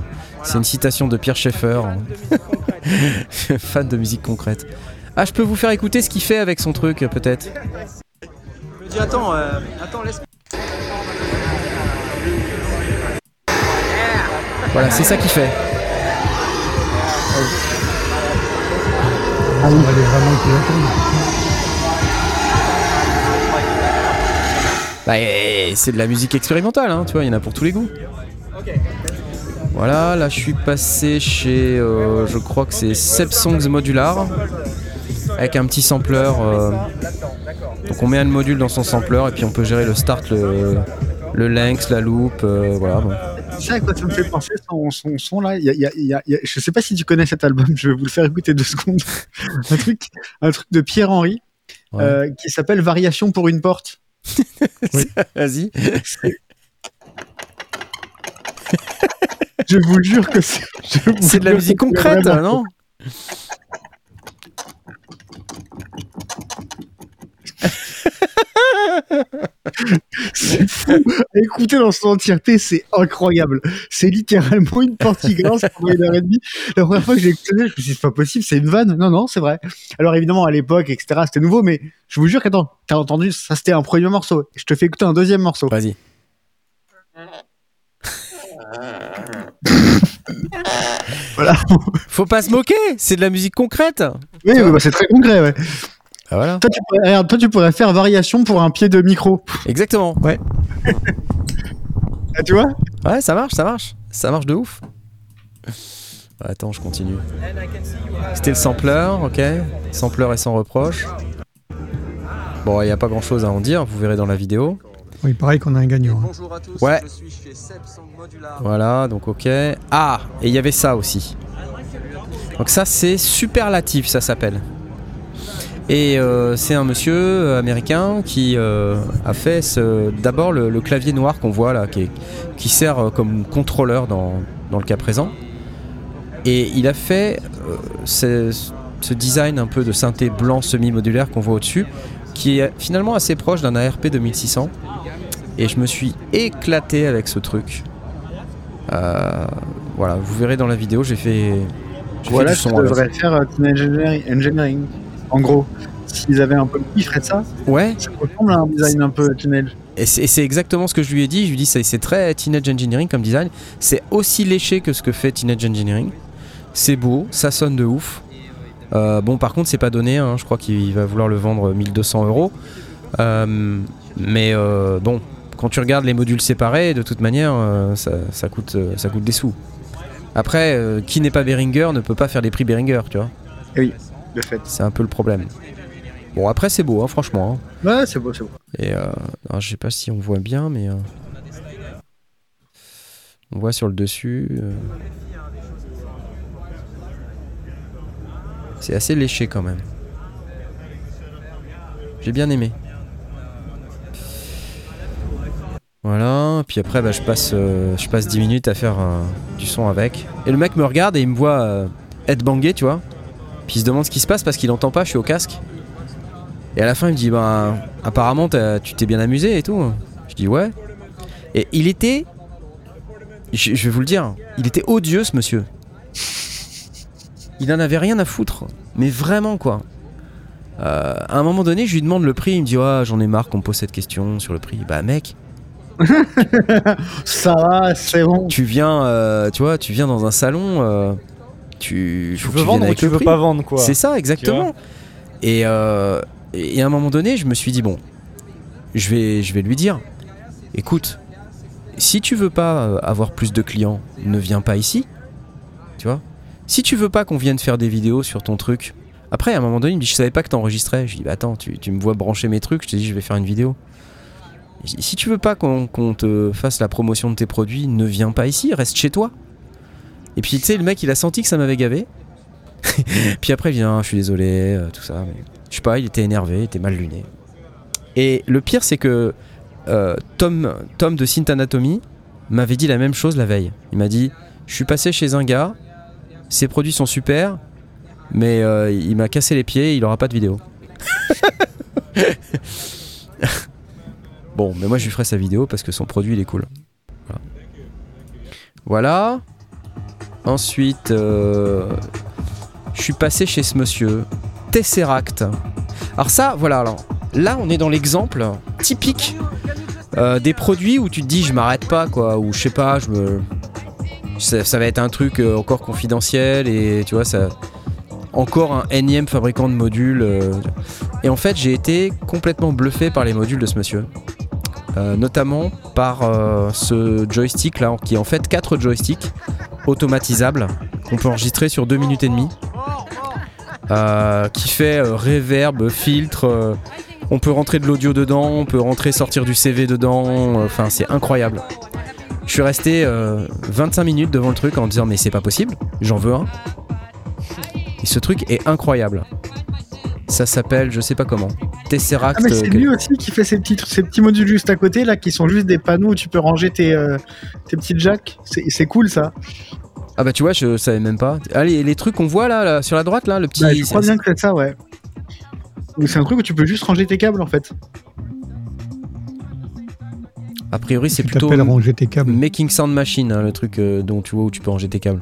C'est une citation de Pierre Schaeffer, fan de musique concrète. Ah, je peux vous faire écouter ce qu'il fait avec son truc, peut-être. Je me dis, attends, euh, attends, laisse. Voilà, c'est ça qu'il fait. Ah oui. On va aller vraiment Bah, c'est de la musique expérimentale, hein, tu vois, il y en a pour tous les goûts. Voilà, là je suis passé chez, euh, je crois que c'est Seb Songs Modular, avec un petit sampler. euh, donc on met un module dans son sampler et puis on peut gérer le start, le, le length, la loop, euh, voilà. bon. Quoi ça me fait penser son, son son là y a, y y Je sais pas si tu connais cet album, je vais vous le faire écouter deux secondes. un, truc, un truc de Pierre Henry Ouais. euh, qui s'appelle Variation pour une porte. Vas-y. Je vous jure que c'est. C'est de la musique concrète, non? C'est fou. Écoutez dans son entièreté, c'est incroyable. C'est littéralement une qui grince pendant une heure et demie. La première fois que j'ai écouté, je me suis dit, c'est pas possible, c'est une vanne. Non, non, c'est vrai. Alors évidemment, à l'époque, etc., c'était nouveau, mais je vous jure qu'attends, t'as entendu, ça c'était un premier morceau. Je te fais écouter un deuxième morceau. Vas-y. Voilà. Faut pas se moquer, c'est de la musique concrète. Oui, oui, bah, c'est très concret, ouais. Ah, voilà. Toi tu, pourrais, regarde, toi, tu pourrais faire variation pour un pied de micro. Exactement. Ouais. Ah, tu vois? Ouais, ça marche, ça marche. Ça marche de ouf. Attends, je continue. C'était le sampler, ok. Sampler et sans reproche. Bon, il n'y a pas grand chose à en dire, vous verrez dans la vidéo. Oui, pareil qu'on a un gagnant. hein. Bonjour à tous, Ouais. je suis chez Modular. Voilà, donc ok. Ah, et il y avait ça aussi. Donc ça, c'est superlatif, ça s'appelle. Et euh, c'est un monsieur euh, américain qui euh, a fait ce- d'abord le, le clavier noir qu'on voit là, qui, est- qui sert comme contrôleur dans, dans le cas présent. Et il a fait euh, ce, ce design un peu de synthé blanc semi-modulaire qu'on voit au-dessus, qui est finalement assez proche d'un ARP 2600. Et je me suis éclaté avec ce truc. Voilà, vous verrez dans la vidéo, j'ai fait, j'ai Voilà fait du devrait faire Engineering, en gros. s'ils avaient un peu de ils feraient ça. Ouais. Ça ressemble à un design un peu teenage. Et c'est exactement ce que je lui ai dit. Je lui ai dit, c'est très Teenage Engineering comme design. C'est aussi léché que ce que fait Teenage Engineering. C'est beau, ça sonne de ouf. Euh, bon, par contre, c'est pas donné. hein. Je crois qu'il va vouloir le vendre 1200 euros. Euh, mais euh, bon, quand tu regardes les modules séparés, de toute manière, euh, ça, ça coûte, ça coûte des sous. Après, qui n'est pas Behringer ne peut pas faire des prix Behringer, tu vois. De fait. C'est un peu le problème. Bon, après, c'est beau, hein, franchement. hein. Ouais, c'est beau, c'est beau. Et euh, alors, je sais pas si on voit bien, mais euh, on voit sur le dessus. euh, C'est assez léché quand même. J'ai bien aimé. Voilà, puis après bah, je, passe, euh, je passe 10 minutes à faire du son avec. Et le mec me regarde et il me voit euh, headbanger, tu vois. Puis il se demande ce qui se passe parce qu'il entend pas, je suis au casque. Et à la fin, il me dit Bah, apparemment, tu t'es bien amusé et tout. Je dis Ouais. Et il était. Je, je vais vous le dire, il était odieux ce monsieur. Il en avait rien à foutre. Mais vraiment, quoi. Euh, à un moment donné, je lui demande le prix. Il me dit Ouais, j'en ai marre qu'on me pose cette question sur le prix. Bah, mec, Ça va, c'est bon. tu viens, euh, tu vois, tu viens dans un salon. euh, tu, veux vendre ou tu veux prix. pas vendre quoi C'est ça, exactement. Et, euh, et à un moment donné, je me suis dit bon, je vais, je vais lui dire, écoute, si tu veux pas euh, avoir plus de clients, ne viens pas ici, tu vois. Si tu veux pas qu'on vienne faire des vidéos sur ton truc, après à un moment donné, il me dit, je savais pas que t'enregistrais. Je dis, bah attends, tu, tu me vois brancher mes trucs, je te dis, je vais faire une vidéo. Si tu veux pas qu'on qu'on te fasse la promotion de tes produits, ne viens pas ici, reste chez toi. Et puis tu sais, le mec, il a senti que ça m'avait gavé. Puis après, il vient, je suis désolé, euh, tout ça. Mais, je sais pas, il était énervé, il était mal luné. Et le pire, c'est que euh, Tom, Tom de Synth Anatomy m'avait dit la même chose la veille. Il m'a dit Je suis passé chez un gars, ses produits sont super, mais euh, il m'a cassé les pieds, il aura pas de vidéo. bon, mais moi je lui ferai sa vidéo parce que son produit il est cool. Voilà. Voilà. Ensuite, euh, je suis passé chez ce monsieur, Tesseract. Alors ça, voilà, alors là on est dans l'exemple typique euh, des produits où tu te dis je m'arrête pas quoi, ou je sais pas, je. Ça, va être un truc euh, encore confidentiel et tu vois, ça... Encore un énième fabricant de modules. Et en fait j'ai été complètement bluffé par les modules de ce monsieur. Notamment par ce joystick là qui est en fait 4 joysticks automatisables qu'on peut enregistrer sur 2 minutes et demie euh, qui fait euh, reverb, filtre. euh, on peut rentrer de l'audio dedans, on peut rentrer sortir du CV dedans. euh, Enfin, c'est incroyable. Je suis resté euh, 25 minutes devant le truc en me disant mais c'est pas possible, j'en veux un. Et ce truc est incroyable. Ça s'appelle, je sais pas comment, Tesseract. Ah, mais c'est euh, lui aussi qui fait ces petits, ces petits modules juste à côté, là, qui sont juste des panneaux où tu peux ranger tes, euh, tes petites jacks. C'est c'est cool, ça. Ah bah tu vois, je savais même pas. Allez, les trucs qu'on voit là, là, sur la droite là, le petit. Bah, je crois c'est- bien que c'est ça, ouais. Ou C'est un truc où tu peux juste ranger tes câbles, en fait. A priori, c'est Tu plutôt ranger tes câbles. Making Sound Machine, hein, le truc euh, dont tu vois où tu peux ranger tes câbles.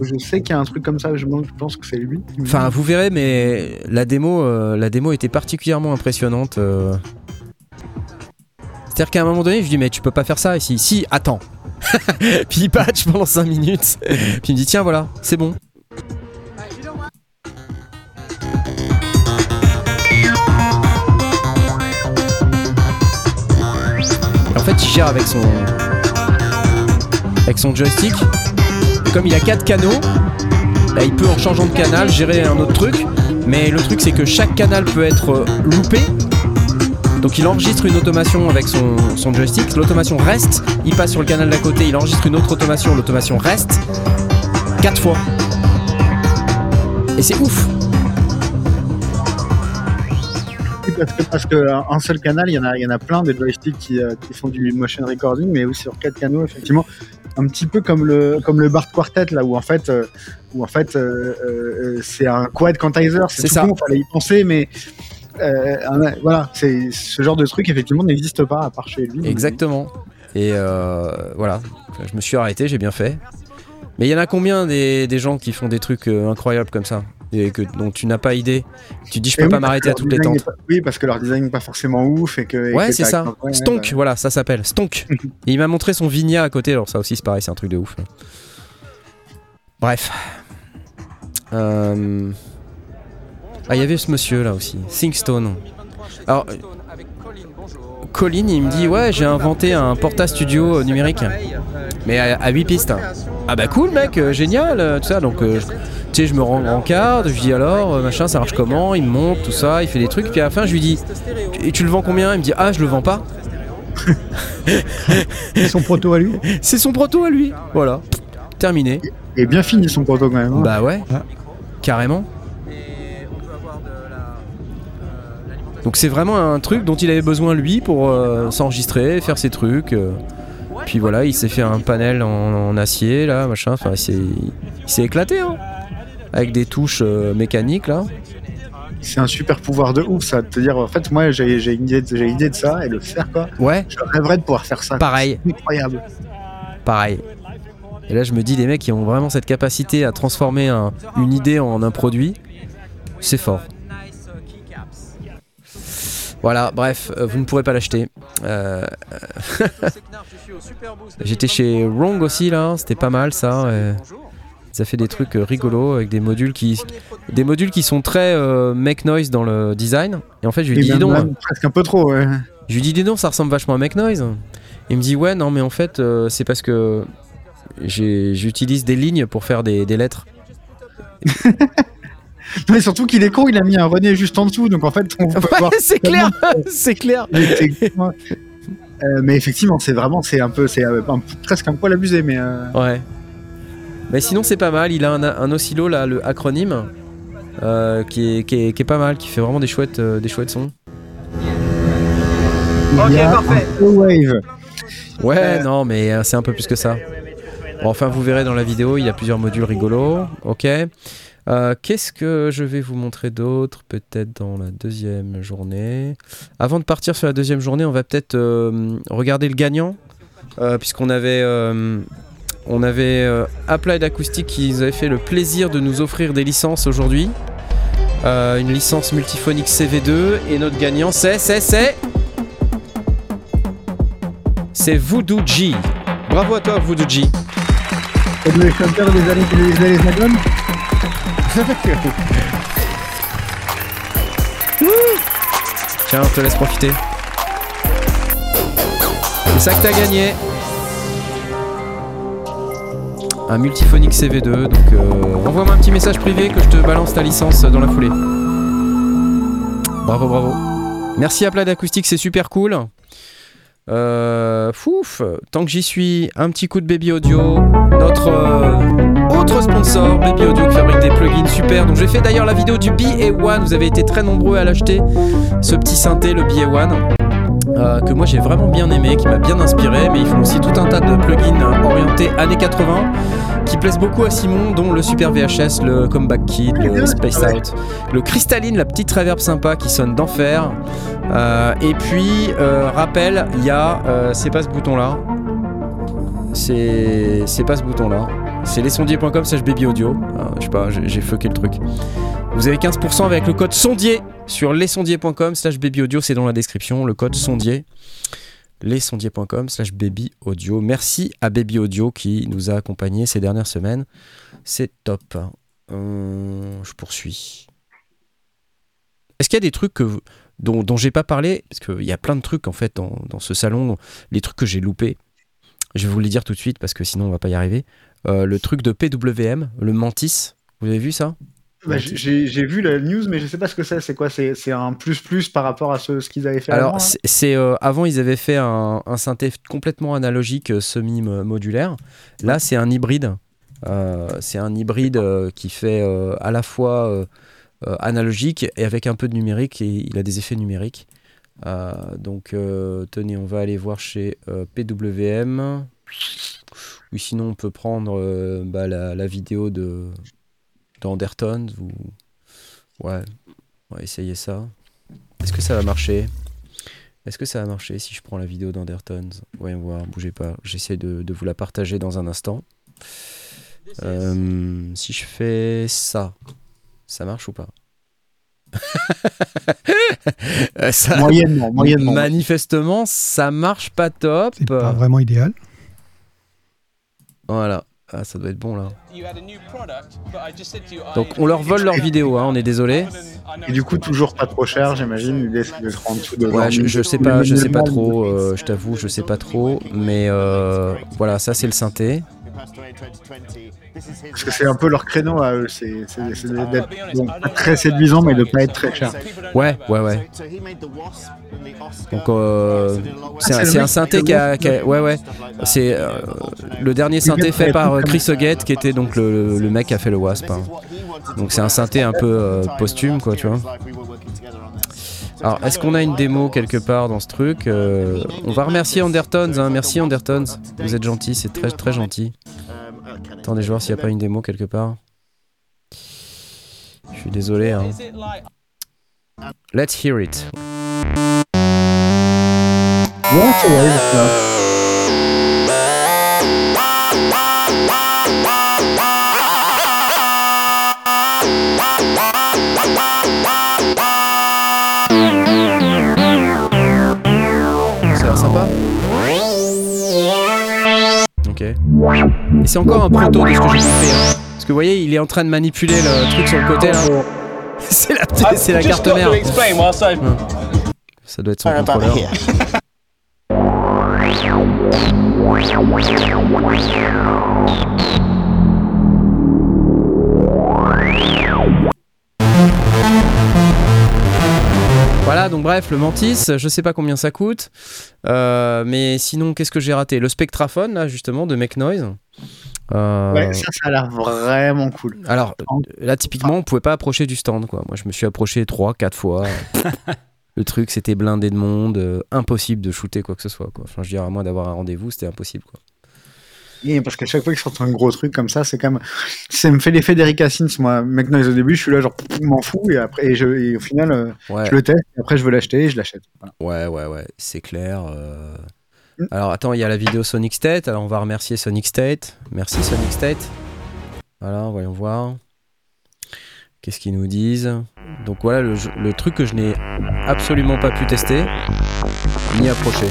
Je sais qu'il y a un truc comme ça, je pense que c'est lui. Enfin, vous verrez, mais la démo, euh, la démo était particulièrement impressionnante. euh. C'est-à-dire qu'à un moment donné, je dis mais tu peux pas faire ça ici. Si, attends. Puis il patch pendant 5 minutes. Puis il me dit tiens voilà, c'est bon. En fait, il gère avec son avec son joystick. Comme il a 4 canaux, Là, il peut en changeant de canal gérer un autre truc, mais le truc c'est que chaque canal peut être euh, loupé. Donc il enregistre une automation avec son, joystick, l'automation reste, il passe sur le canal d'à côté, il enregistre une autre automation, l'automation reste, quatre fois. Et c'est ouf. Parce que, parce que seul canal, il y en a, il y en a plein des joysticks qui, euh, qui font du motion recording, mais aussi sur quatre canaux, effectivement, un petit peu comme le comme le Bart Quartet là, où en fait, euh, où en fait, euh, euh, c'est un quad quantizer, C'est tout ça. con, fallait y penser, mais un- voilà, c'est ce genre de truc effectivement n'existe pas à part chez lui. Exactement. Et euh, voilà, je me suis arrêté, j'ai bien fait. Mais il y en a combien des, des gens qui font des trucs euh, incroyables comme ça et que dont tu n'as pas idée? Tu dis je peux oui, pas m'arrêter à toutes les tentes. pas- Oui, parce que leur design n'est pas forcément ouf et que. et Ouais, c'est ça. Stonk, bah, voilà, ça s'appelle Stonk. Et il m'a montré son Vigna à côté, alors ça aussi c'est pareil, c'est un truc de ouf. Bref. Euh, Ah, il y avait ce monsieur là aussi, Thingstone. Alors, Colin, il me dit Ouais, j'ai inventé un Porta Studio euh, numérique, mais à, 8 pistes. Ah bah cool, mec, euh, génial, euh, tout ça. Donc, euh, je- tu sais, je me rends en carte, je dis alors, euh, machin, ça marche comment? Il me montre tout ça, il fait des trucs, puis à la fin, je lui dis Et tu le vends combien? Il me dit Ah, je le vends pas. C'est son proto à lui? C'est son proto à lui. Voilà. Terminé. Et bien fini son proto quand même. hein. Bah ouais. Ah. Carrément. Donc c'est vraiment un truc dont il avait besoin lui pour euh, s'enregistrer, faire ses trucs. Puis voilà, il s'est fait un panel en, en acier là, machin. Enfin, il s'est- éclaté, hein. Avec des touches euh, mécaniques là. C'est un super pouvoir de ouf, ça. De te dire, en fait, moi, j'ai une, idée de- j'ai une idée de ça et le faire, quoi. Ouais, Je rêverais de pouvoir faire ça. pareil, Incroyable. pareil. Et là, je me dis, les mecs qui ont vraiment cette capacité à transformer un- une idée en un produit, c'est fort. Voilà, bref, euh, vous ne pourrez pas l'acheter. Euh, J'étais chez Wrong aussi là, c'était pas mal ça. euh. Ça fait des trucs euh, rigolos avec des modules qui, des modules qui sont très euh, make noise dans le design. Et en fait, je lui dis, dis donc, même presque un peu trop, ouais. je lui dis, dis donc, ça ressemble vachement à make noise. Il me dit, ouais, non, mais en fait, euh, c'est parce que j'utilise des lignes pour faire des, des lettres. Mais surtout qu'il est con, il a mis un René juste en dessous, donc en fait, on peut voir. Ouais, c'est clair, c'est clair. Euh, mais effectivement, c'est vraiment, c'est un peu, c'est euh, presque un poil abusé, mais. euh, Ouais. Mais sinon, c'est pas mal. Il a un, un oscillo là, le acronyme, euh, qui, est, qui, est, qui est pas mal, qui fait vraiment des chouettes, euh, des chouettes sons. il y a un Wave. Ouais, Euh. non, mais c'est un peu plus que ça. Bon, enfin, vous verrez dans la vidéo, il y a plusieurs modules rigolos. Ok. Euh, Qu'est-ce que je vais vous montrer d'autre Peut-être dans la deuxième journée? Avant de partir sur la deuxième journée, on va peut-être euh, regarder le gagnant. euh, Puisqu'on avait, on avait Applied Acoustic qui nous avait fait le plaisir de nous offrir des licences aujourd'hui. Une licence multiphonique CV2. Et notre gagnant, c'est, c'est, c'est. C'est Voodoo. Bravo à toi, Voodoo. Tiens, on te laisse profiter. C'est ça que t'as gagné. Un multiphonique CV2. Donc, euh, envoie-moi un petit message privé que je te balance ta licence dans la foulée. Bravo, bravo. Merci à Plat d'Acoustique, c'est super cool. Euh, fouf, tant que j'y suis, un petit coup de Baby Audio, notre euh, autre sponsor, Baby Audio, qui fabrique des plugins super. Donc j'ai fait d'ailleurs la vidéo du BA1, vous avez été très nombreux à l'acheter, ce petit synthé, le BA1. euh, que moi j'ai vraiment bien aimé, qui m'a bien inspiré, mais ils font aussi tout un tas de plugins orientés années 80 qui plaisent beaucoup à Simon, dont le Super VHS, le Comeback Kid, le Space Out, le Crystalline, la petite reverb sympa qui sonne d'enfer. Euh, et puis, euh, rappel, il y a, euh, c'est pas ce bouton là, c'est c'est pas ce bouton là, c'est lesondiers.com slash baby audio. Ah, je sais pas, j'ai fucké le truc. Vous avez 15% avec le code sondier sur lesondiers.com slash baby audio, c'est dans la description, le code sondier lesondiers.com slash baby audio. Merci à Baby Audio qui nous a accompagnés ces dernières semaines. C'est top. Euh, je poursuis. Est-ce qu'il y a des trucs dont j'ai pas parlé? Parce qu'il y a plein de trucs en fait dans, dans ce salon, les trucs que j'ai loupés. Je vais vous les dire tout de suite parce que sinon on va pas y arriver. Euh, le truc de PWM, le Mantis, vous avez vu ça? Bah, j'ai vu la news, mais je sais pas ce que c'est. C'est quoi? C'est c'est un plus plus par rapport à ce, ce qu'ils avaient fait Alors, avant. hein c'est- euh, avant ils avaient fait un, un synthé complètement analogique euh, semi-modulaire. Là, c'est un hybride. Euh, c'est un hybride euh, qui fait euh, à la fois euh, euh, analogique et avec un peu de numérique. Et il a des effets numériques. Euh, donc, euh, tenez, on va aller voir chez euh, PWM. Ou sinon, on peut prendre euh, bah, la, la vidéo de d'Anderton. Ou... Ouais, on va essayer ça. Est-ce que ça va marcher? Est-ce que ça va marcher si je prends la vidéo d'Andertons Voyons voir, bougez pas. J'essaie de, de vous la partager dans un instant. Euh, si je fais ça, ça marche ou pas? Euh, ça- Moyennement, moyennement. Manifestement, ça marche pas top. C'est pas vraiment idéal. Voilà. Ah, ça doit être bon là. Donc on leur vole leur vidéo, hein, on est désolé. Et du coup, toujours pas trop cher, j'imagine. L'idée, c'est d'être en dessous de. Ouais, je, je sais pas, je sais pas trop. euh, je t'avoue, je sais pas trop. Mais euh, voilà, ça c'est le synthé. Parce que c'est un peu leur créneau à eux. C'est c'est d'être très séduisant, mais de pas être très cher. Ouais, ouais, ouais. Donc euh, c'est un, synthé qui a, ouais, ouais. C'est euh, le dernier synthé fait par euh, Chris Huggett, qui était donc le, le mec qui a fait le Wasp. hein. Donc c'est un synthé un peu euh, posthume, quoi, tu vois. Alors, est-ce qu'on a une démo quelque part dans ce truc Euh, On va remercier Undertones, hein. merci Undertones, vous êtes gentil, c'est très très gentil. Attendez, voir s'il n'y a pas une démo quelque part. Je suis désolé. Hein. Let's hear it. Ok. Et c'est encore un proto de ce que j'ai compris. hein. Parce que vous voyez, il est en train de manipuler le truc sur le côté là. c'est la, c'est la carte mère. Ça doit être son contrôleur. Voilà, donc bref, le Mantis, je sais pas combien ça coûte. Euh, mais sinon, qu'est-ce que j'ai raté? Le Spectraphone, là, justement, de Make Noise. Euh, Ouais, ça, ça a l'air vraiment cool. alors là, typiquement, on pouvait pas approcher du stand, quoi. Moi, je me suis approché 3, 4 fois. Le truc, c'était blindé de monde, euh, impossible de shooter quoi que ce soit, quoi. Enfin, je veux dire, à moins d'avoir un rendez-vous, c'était impossible, quoi. Et parce qu'à chaque fois qu'ils sortent un gros truc comme ça, c'est quand même. Ça me fait l'effet d'Eric Hassins, moi. Mec Noise au début, je suis là, genre, je m'en fous, et après, et je, et au final, euh, Ouais. je le teste, et après, je veux l'acheter, et je l'achète. Voilà. Ouais, ouais, ouais, c'est clair. euh. Mm. Alors attends, il y a la vidéo Sonic State. Alors on va remercier Sonic State. Merci Sonic State. Voilà, voyons voir. Qu'est-ce qu'ils nous disent? Donc voilà le truc que je n'ai absolument pas pu tester ni approcher.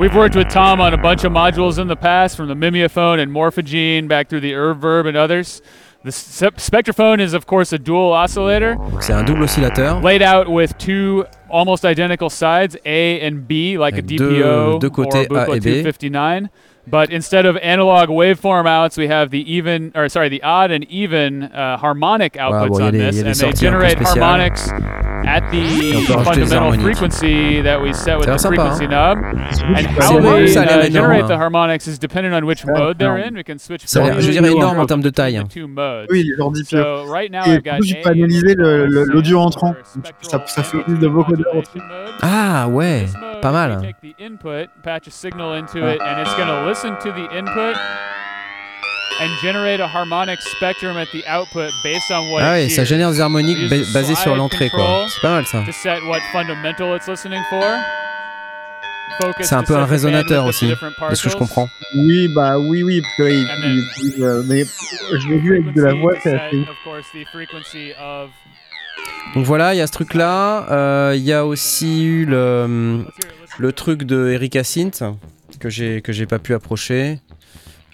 We've worked with Tom on a bunch of modules in the past, from the Mimeophone and Morphogene back through the Erverb and others. The Spectrophone is, of course, a dual oscillator, c'est un double oscillateur. laid out with two almost identical sides, A and B, like a Avec deux- DPO deux côtés or a A Buchla et B. 259. But instead of analog waveform outs, we have the even, or sorry, the odd and even uh, harmonic outputs bon, il on des- this, il y a des and they sorties un peu generate harmonics at the peut rajouter des fundamental frequency that we set with the sympa, frequency hein. knob. And how they ça a l'air uh, generate the harmonics is dependent on which mode they're in. We can switch Ça a l'air- freely je dirais between énorme en termes de the taille, two modes. Oui, genre 10 pure. So right now Et I've got plus, tu peux A analyser le- le- l'audio entrant. Ça, ça fait plus de beaucoup Ah ouais, This mode, pas we mal. take the input, patch a signal into it, and it's going to listen to the input and generate a harmonic spectrum at the output based on what Ah ouais, ça génère des harmoniques ba- basées sur l'entrée quoi. C'est pas mal ça. To set what fundamental it's listening for. Focus C'est un peu un the résonateur aussi, de ce que je comprends. Oui, bah oui, oui, parce que il- And then- il- il- euh, mais je l'ai vu avec de la voix, c'est assez. Donc voilà, il y a ce truc là. Il y a aussi eu le, le truc de Hyacinthe que j'ai que j'ai pas pu approcher.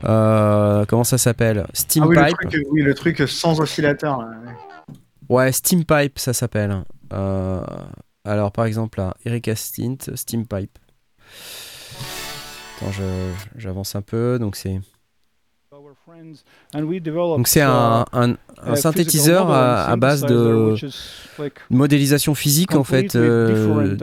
Euh, comment ça s'appelle? Steam Ah oui, le truc, oui, le truc sans oscillateur. là. Ouais, Steam Pipe, ça s'appelle. Euh, alors par exemple là, Eric Hyacinthe, Steam Pipe. Attends, j'avance un peu. Donc c'est donc c'est un, un, un synthétiseur à, à base de modélisation physique en fait euh,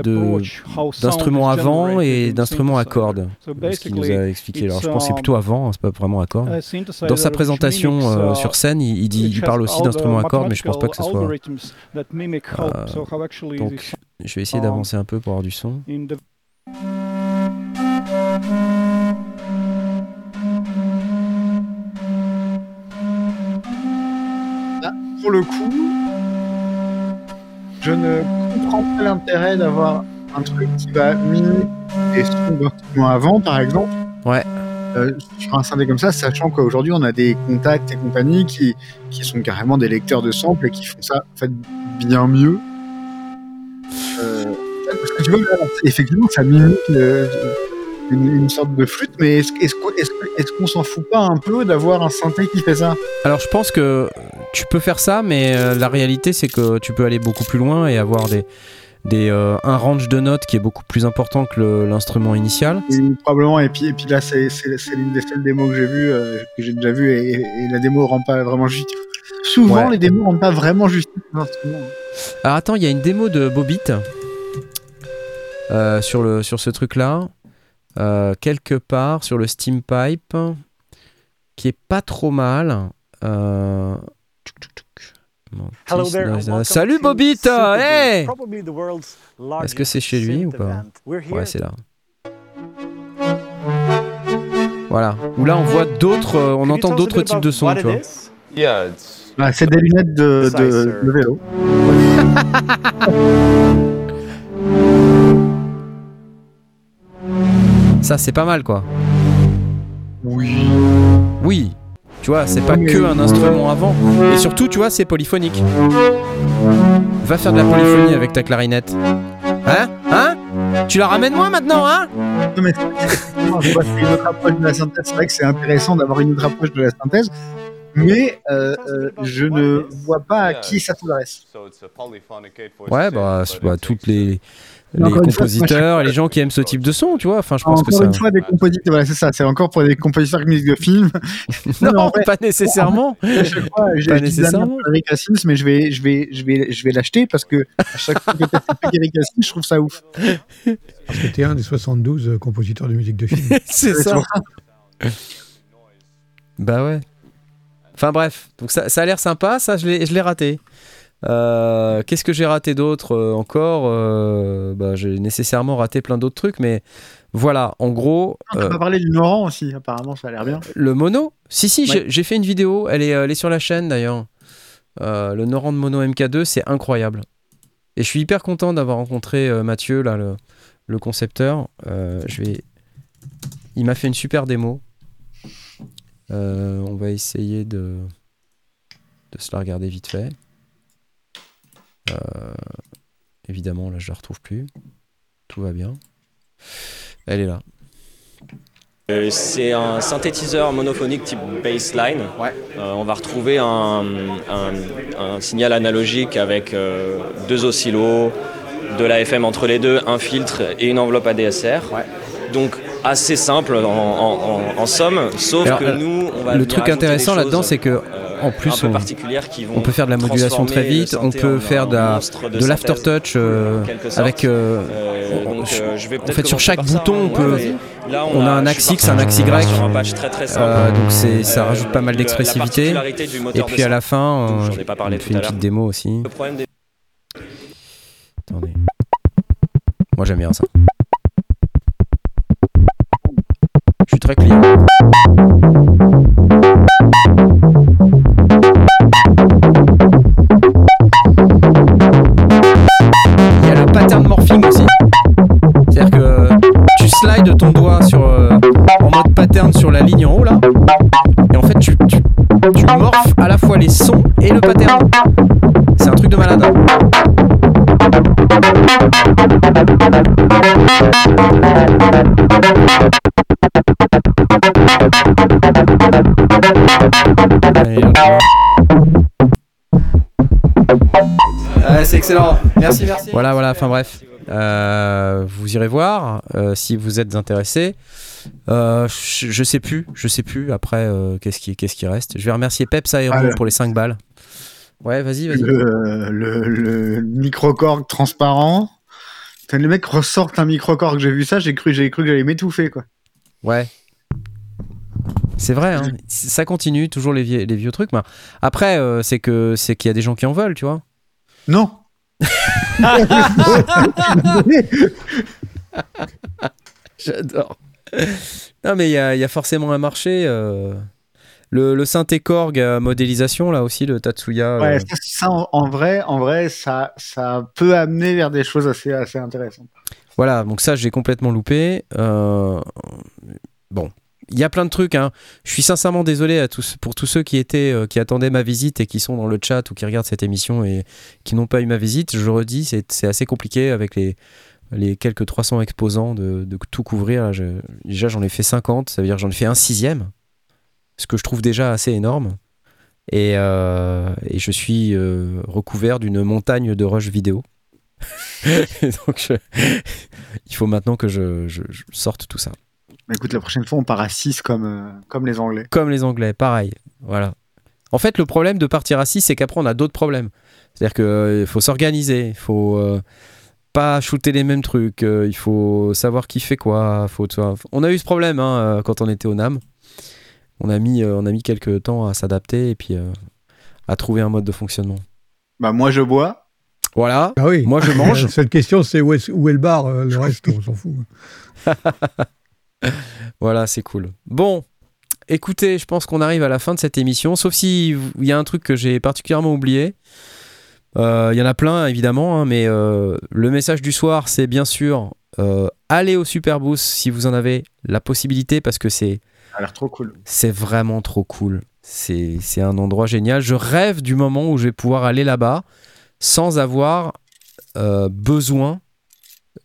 d'instruments avant et d'instruments à cordes. Ce qu'il nous a expliqué. Alors je pense que c'est plutôt avant, hein, c'est pas vraiment à cordes. Dans sa présentation euh, sur scène, il, il dit, il parle aussi d'instruments à cordes, mais je pense pas que ce soit. Euh, donc, je vais essayer d'avancer un peu pour avoir du son. Pour le coup, je ne comprends pas l'intérêt d'avoir un truc qui va miner des sons d'instruments avant, par exemple. Ouais. euh, sur un synthé comme ça, sachant qu'aujourd'hui on a des contacts et compagnie qui, qui sont carrément des lecteurs de samples et qui font ça en fait bien mieux. Euh, parce que tu vois, effectivement, ça mimique le- une, une sorte de flûte, mais est-ce qu'on s'en fout pas un peu d'avoir un synthé qui fait ça Alors je pense que tu peux faire ça, mais euh, la réalité c'est que tu peux aller beaucoup plus loin et avoir des, des, euh, un range de notes qui est beaucoup plus important que l'instrument initial. Et probablement, et puis, et puis là, c'est l'une des seules démos que j'ai vues, euh, que j'ai déjà vues, et, et la démo rend pas vraiment juste. Souvent, Ouais. les démos rendent pas vraiment justice aux instruments. Alors attends, il y a une démo de Bobit euh, sur, le, sur ce truc-là, euh, quelque part sur le Steam Pipe, qui est pas trop mal. Euh, Hello there, Salut to Bobit Super Hey Bowl, probably the world's Est-ce que c'est chez lui ou pas? Ouais, c'est là. Voilà. Où là on voit d'autres, euh, on entend d'autres types de sons, tu vois. is? Yeah, it's Bah, c'est des lunettes de, de vélo. Ça c'est pas mal quoi. Oui. Oui. Tu vois, c'est pas que un instrument avant. Et surtout, tu vois, c'est polyphonique. Va faire de la polyphonie avec ta clarinette. Hein? Hein? Tu la ramènes moi maintenant, hein? Non, mais je vois, une autre approche de la synthèse. C'est vrai que c'est intéressant d'avoir une autre approche de la synthèse, mais euh, euh, je ne vois pas à qui ça s'adresse. Ouais, bah, bah, toutes les, les fois, compositeurs et les gens qui aiment ce type de son, tu vois. Enfin, je pense que Encore ça. une fois, des compositeurs, voilà, c'est ça, c'est encore pour des compositeurs de musique de film. Non, vrai, pas nécessairement. à chaque fois, j'ai Pas nécessairement. Eric Hassins, mais je vais, je vais, je vais, je vais l'acheter parce que à chaque fois que tu Eric Hassins, je trouve ça ouf. Parce que t'es un des 72 euh, compositeurs de musique de film. c'est ça. Bah ouais. Enfin bref, donc ça, ça a l'air sympa, ça je l'ai je l'ai raté. Euh, Qu'est-ce que j'ai raté d'autre euh, encore Euh, bah, J'ai nécessairement raté plein d'autres trucs, mais voilà, en gros, On va parler du Noran aussi, apparemment, ça a l'air bien. le mono, si si, Ouais. j'ai- fait une vidéo, elle est, elle est sur la chaîne d'ailleurs. Le Noran de Mono MK2, c'est incroyable. Et je suis hyper content d'avoir rencontré Mathieu, là, le, le concepteur. Je vais... Il m'a fait une super démo. Euh, on va essayer de, de se la regarder vite fait. Euh, évidemment, là, je la retrouve plus. Tout va bien. Elle est là. Euh, c'est un synthétiseur monophonique type baseline. Euh, on va retrouver un, un- un signal analogique avec euh, deux oscillos, de la FM entre les deux, un filtre et une enveloppe ADSR. Donc assez simple en, en- en- en somme, sauf Alors, que euh, nous, on va le truc intéressant là-dedans, c'est que euh, en plus, on, qui vont on peut faire de la modulation très vite, on synthé peut faire un de l'aftertouch euh, avec. euh, Euh, on- donc, euh, je vais en fait, sur chaque ça, bouton, on hein. peut. Là, on a un axe X, un axe Y. un très, très. Euh, donc c'est, ça Euh, rajoute pas mal d'expressivité. Et puis à la fin, euh, ai pas parlé on fait une petite démo aussi. Des Attendez. Moi j'aime bien ça. Je suis très client. La ligne en haut là. Et en fait, tu, tu, tu morphes à la fois les sons et le pattern. C'est un truc de malade. Hop. c'est excellent. Merci, merci. Voilà, voilà. Enfin bref, Euh, vous irez voir euh, si vous êtes intéressé. Euh, je, je sais plus, je sais plus. Après, qu'est-ce qui, qu'est-ce qui reste Je vais remercier Peps Aero Ah, pour les 5 balles. Ouais, vas-y, vas-y. Le, le, le microcorg transparent. Quand les mecs ressortent un microcorg, j'ai vu ça, j'ai cru, j'ai cru que j'allais m'étouffer, quoi. Ouais. C'est vrai, hein. ça continue, toujours les, vieux- les vieux trucs. mais après, c'est que c'est qu'il y a des gens qui en veulent, tu vois. Non. J'adore. Non, mais il y a, il y a forcément un marché. euh. Le, le synthé Korg à modélisation, là aussi, le Tatsuya. Ouais, euh, ça, ça, en, en vrai, en vrai, ça, ça peut amener vers des choses assez, assez intéressantes. Voilà, donc ça, j'ai complètement loupé. Euh, Bon, il y a plein de trucs. Hein. Je suis sincèrement désolé pour tous ceux euh, qui attendaient ma visite et qui sont dans le chat ou qui regardent cette émission et qui n'ont pas eu ma visite. Je redis, c'est assez compliqué avec les, quelques 300 exposants de, tout couvrir. Déjà, j'en ai fait 50, ça veut dire j'en ai fait un sixième, ce que je trouve déjà assez énorme. Et, euh, je suis euh, recouvert d'une montagne de rush vidéo. Donc, il faut maintenant que je sorte tout ça. Bah, écoute, la prochaine fois, on part à 6 comme, euh, comme les Anglais. Comme les Anglais, pareil. Voilà. En fait, le problème de partir à 6, c'est qu'après, on a d'autres problèmes. C'est-à-dire qu'il faut s'organiser, il faut euh, pas shooter les mêmes trucs, euh, il faut savoir qui fait quoi. Faut, on a eu ce problème hein, euh, quand on était au NAM. On a mis, euh, on a mis quelques temps à s'adapter et puis euh, à trouver un mode de fonctionnement. Bah, moi, je bois. Voilà. Ah oui. Moi, je mange. La seule question, c'est où est, où est le bar euh, Le reste, on s'en fout. Voilà, c'est cool. Bon, écoutez, je pense qu'on arrive à la fin de cette émission, sauf si il y a un truc que j'ai particulièrement oublié. Euh, Il y en a plein, évidemment, hein, mais euh, le message du soir, c'est bien sûr euh, allez au Superboost si vous en avez la possibilité, parce que c'est trop cool. c'est vraiment trop cool. C'est c'est un endroit génial. Je rêve du moment où je vais pouvoir aller là-bas sans avoir euh, besoin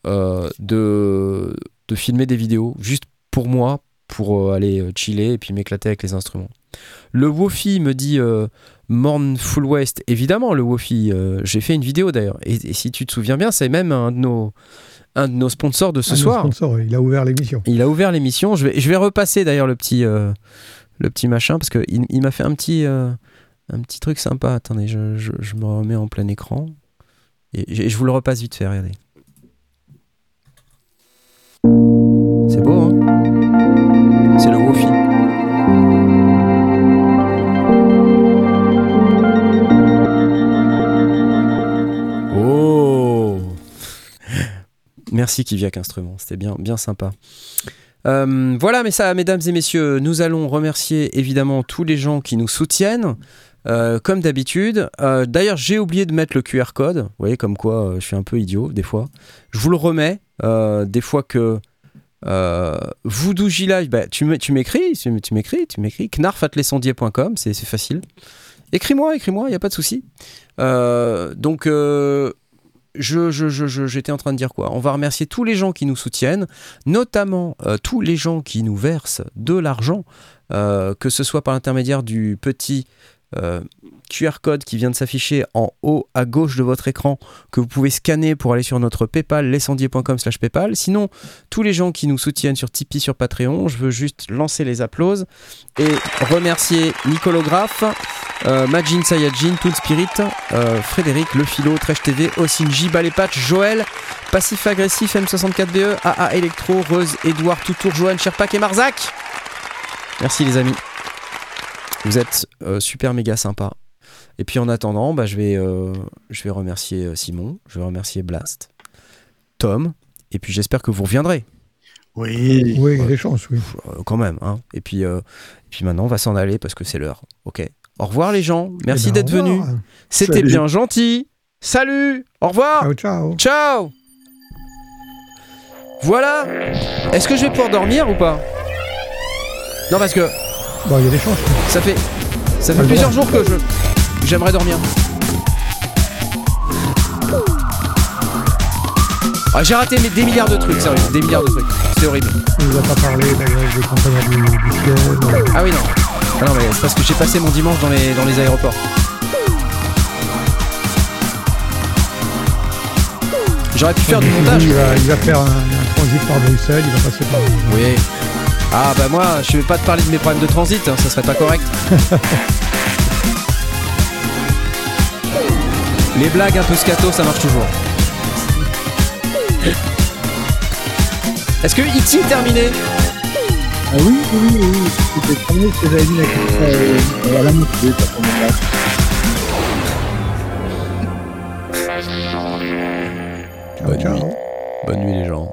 de, de filmer des vidéos, juste pour moi, pour euh, aller euh, chiller et puis m'éclater avec les instruments. Le Wofi me dit euh, Morn Full West. Évidemment, le Wofi. euh, J'ai fait une vidéo d'ailleurs. Et, et si tu te souviens bien, c'est même un de nos, un de nos sponsors de ce Un soir. sponsors, oui, il a ouvert l'émission. Il a ouvert l'émission. Je vais, je vais repasser d'ailleurs le petit, euh, le petit machin parce qu'il il, il m'a fait un petit, un petit truc sympa. Attendez, je, je- je me remets en plein écran. Et, je vous le repasse vite fait, regardez. Merci Kiviak Instrument, c'était bien, bien sympa. Euh, voilà, mais ça, mesdames et messieurs, nous allons remercier évidemment tous les gens qui nous soutiennent, euh, comme d'habitude. Euh, D'ailleurs, j'ai oublié de mettre le QR code. Vous voyez, comme quoi je suis un peu idiot des fois. Je vous le remets. des fois que Voodoo J Live, bah, tu m'é- tu m'écris, tu m'écris, tu m'écris. knarfatlesondier.com, c'est facile. Écris-moi, écris-moi, il n'y a pas de souci. Donc, je- j'étais en train de dire quoi? On va remercier tous les gens qui nous soutiennent, notamment euh, tous les gens qui nous versent de l'argent, euh, que ce soit par l'intermédiaire du petit euh, QR code qui vient de s'afficher en haut à gauche de votre écran, que vous pouvez scanner pour aller sur notre PayPal, lescendier.com slash PayPal. Sinon, tous les gens qui nous soutiennent sur Tipeee, sur Patreon, je veux juste lancer les applauses et remercier Nicolographe, euh, Majin Sayajin, Toon Spirit, euh, Frédéric, Le Philo, Tresh TV, Osinji, Balepatch, Joël, Passif Agressif, M64BE, AA Electro, Reuse, Edouard, Toutour, Johan, Sherpak et Marzac. Merci les amis. Vous êtes euh, super méga sympa. Et puis en attendant, bah, je, vais, euh, je vais remercier euh, Simon, je vais remercier Blast, Tom, et puis j'espère que vous reviendrez. Oui. Oui, il y a des chances, oui. Euh, quand même. Hein. Et, puis, euh, et puis maintenant, on va s'en aller parce que c'est l'heure. Ok. Au revoir les gens. Merci Eh ben, d'être venus. C'était bien gentil. Salut. Au revoir. Ciao, ciao. Ciao. Voilà. Est-ce que je vais pouvoir dormir ou pas? Non parce que Bon, il y a des chances. ça fait ça fait le plusieurs jours que je j'aimerais dormir. Ah, j'ai raté mais des milliards de trucs, sérieux, des milliards de trucs. C'est horrible. On nous a pas parlé d'ailleurs des conteneurs du, du ciel. Ah oui non. Ah non mais c'est parce que j'ai passé mon dimanche dans les dans les aéroports. J'aurais pu faire du montage. Il va, il va faire un, un transit par Bruxelles, il va passer par. Oui. Ah bah moi, je vais pas te parler de mes problèmes de transit, hein, ça serait pas correct. Les blagues un peu scato, ça marche toujours. Est-ce que E.T. est terminé Ah oui, oui, oui, oui. C'était terminé ce que j'avais dit la question à la moitié, ça prend mon place. Ciao, ciao. Bonne nuit les gens.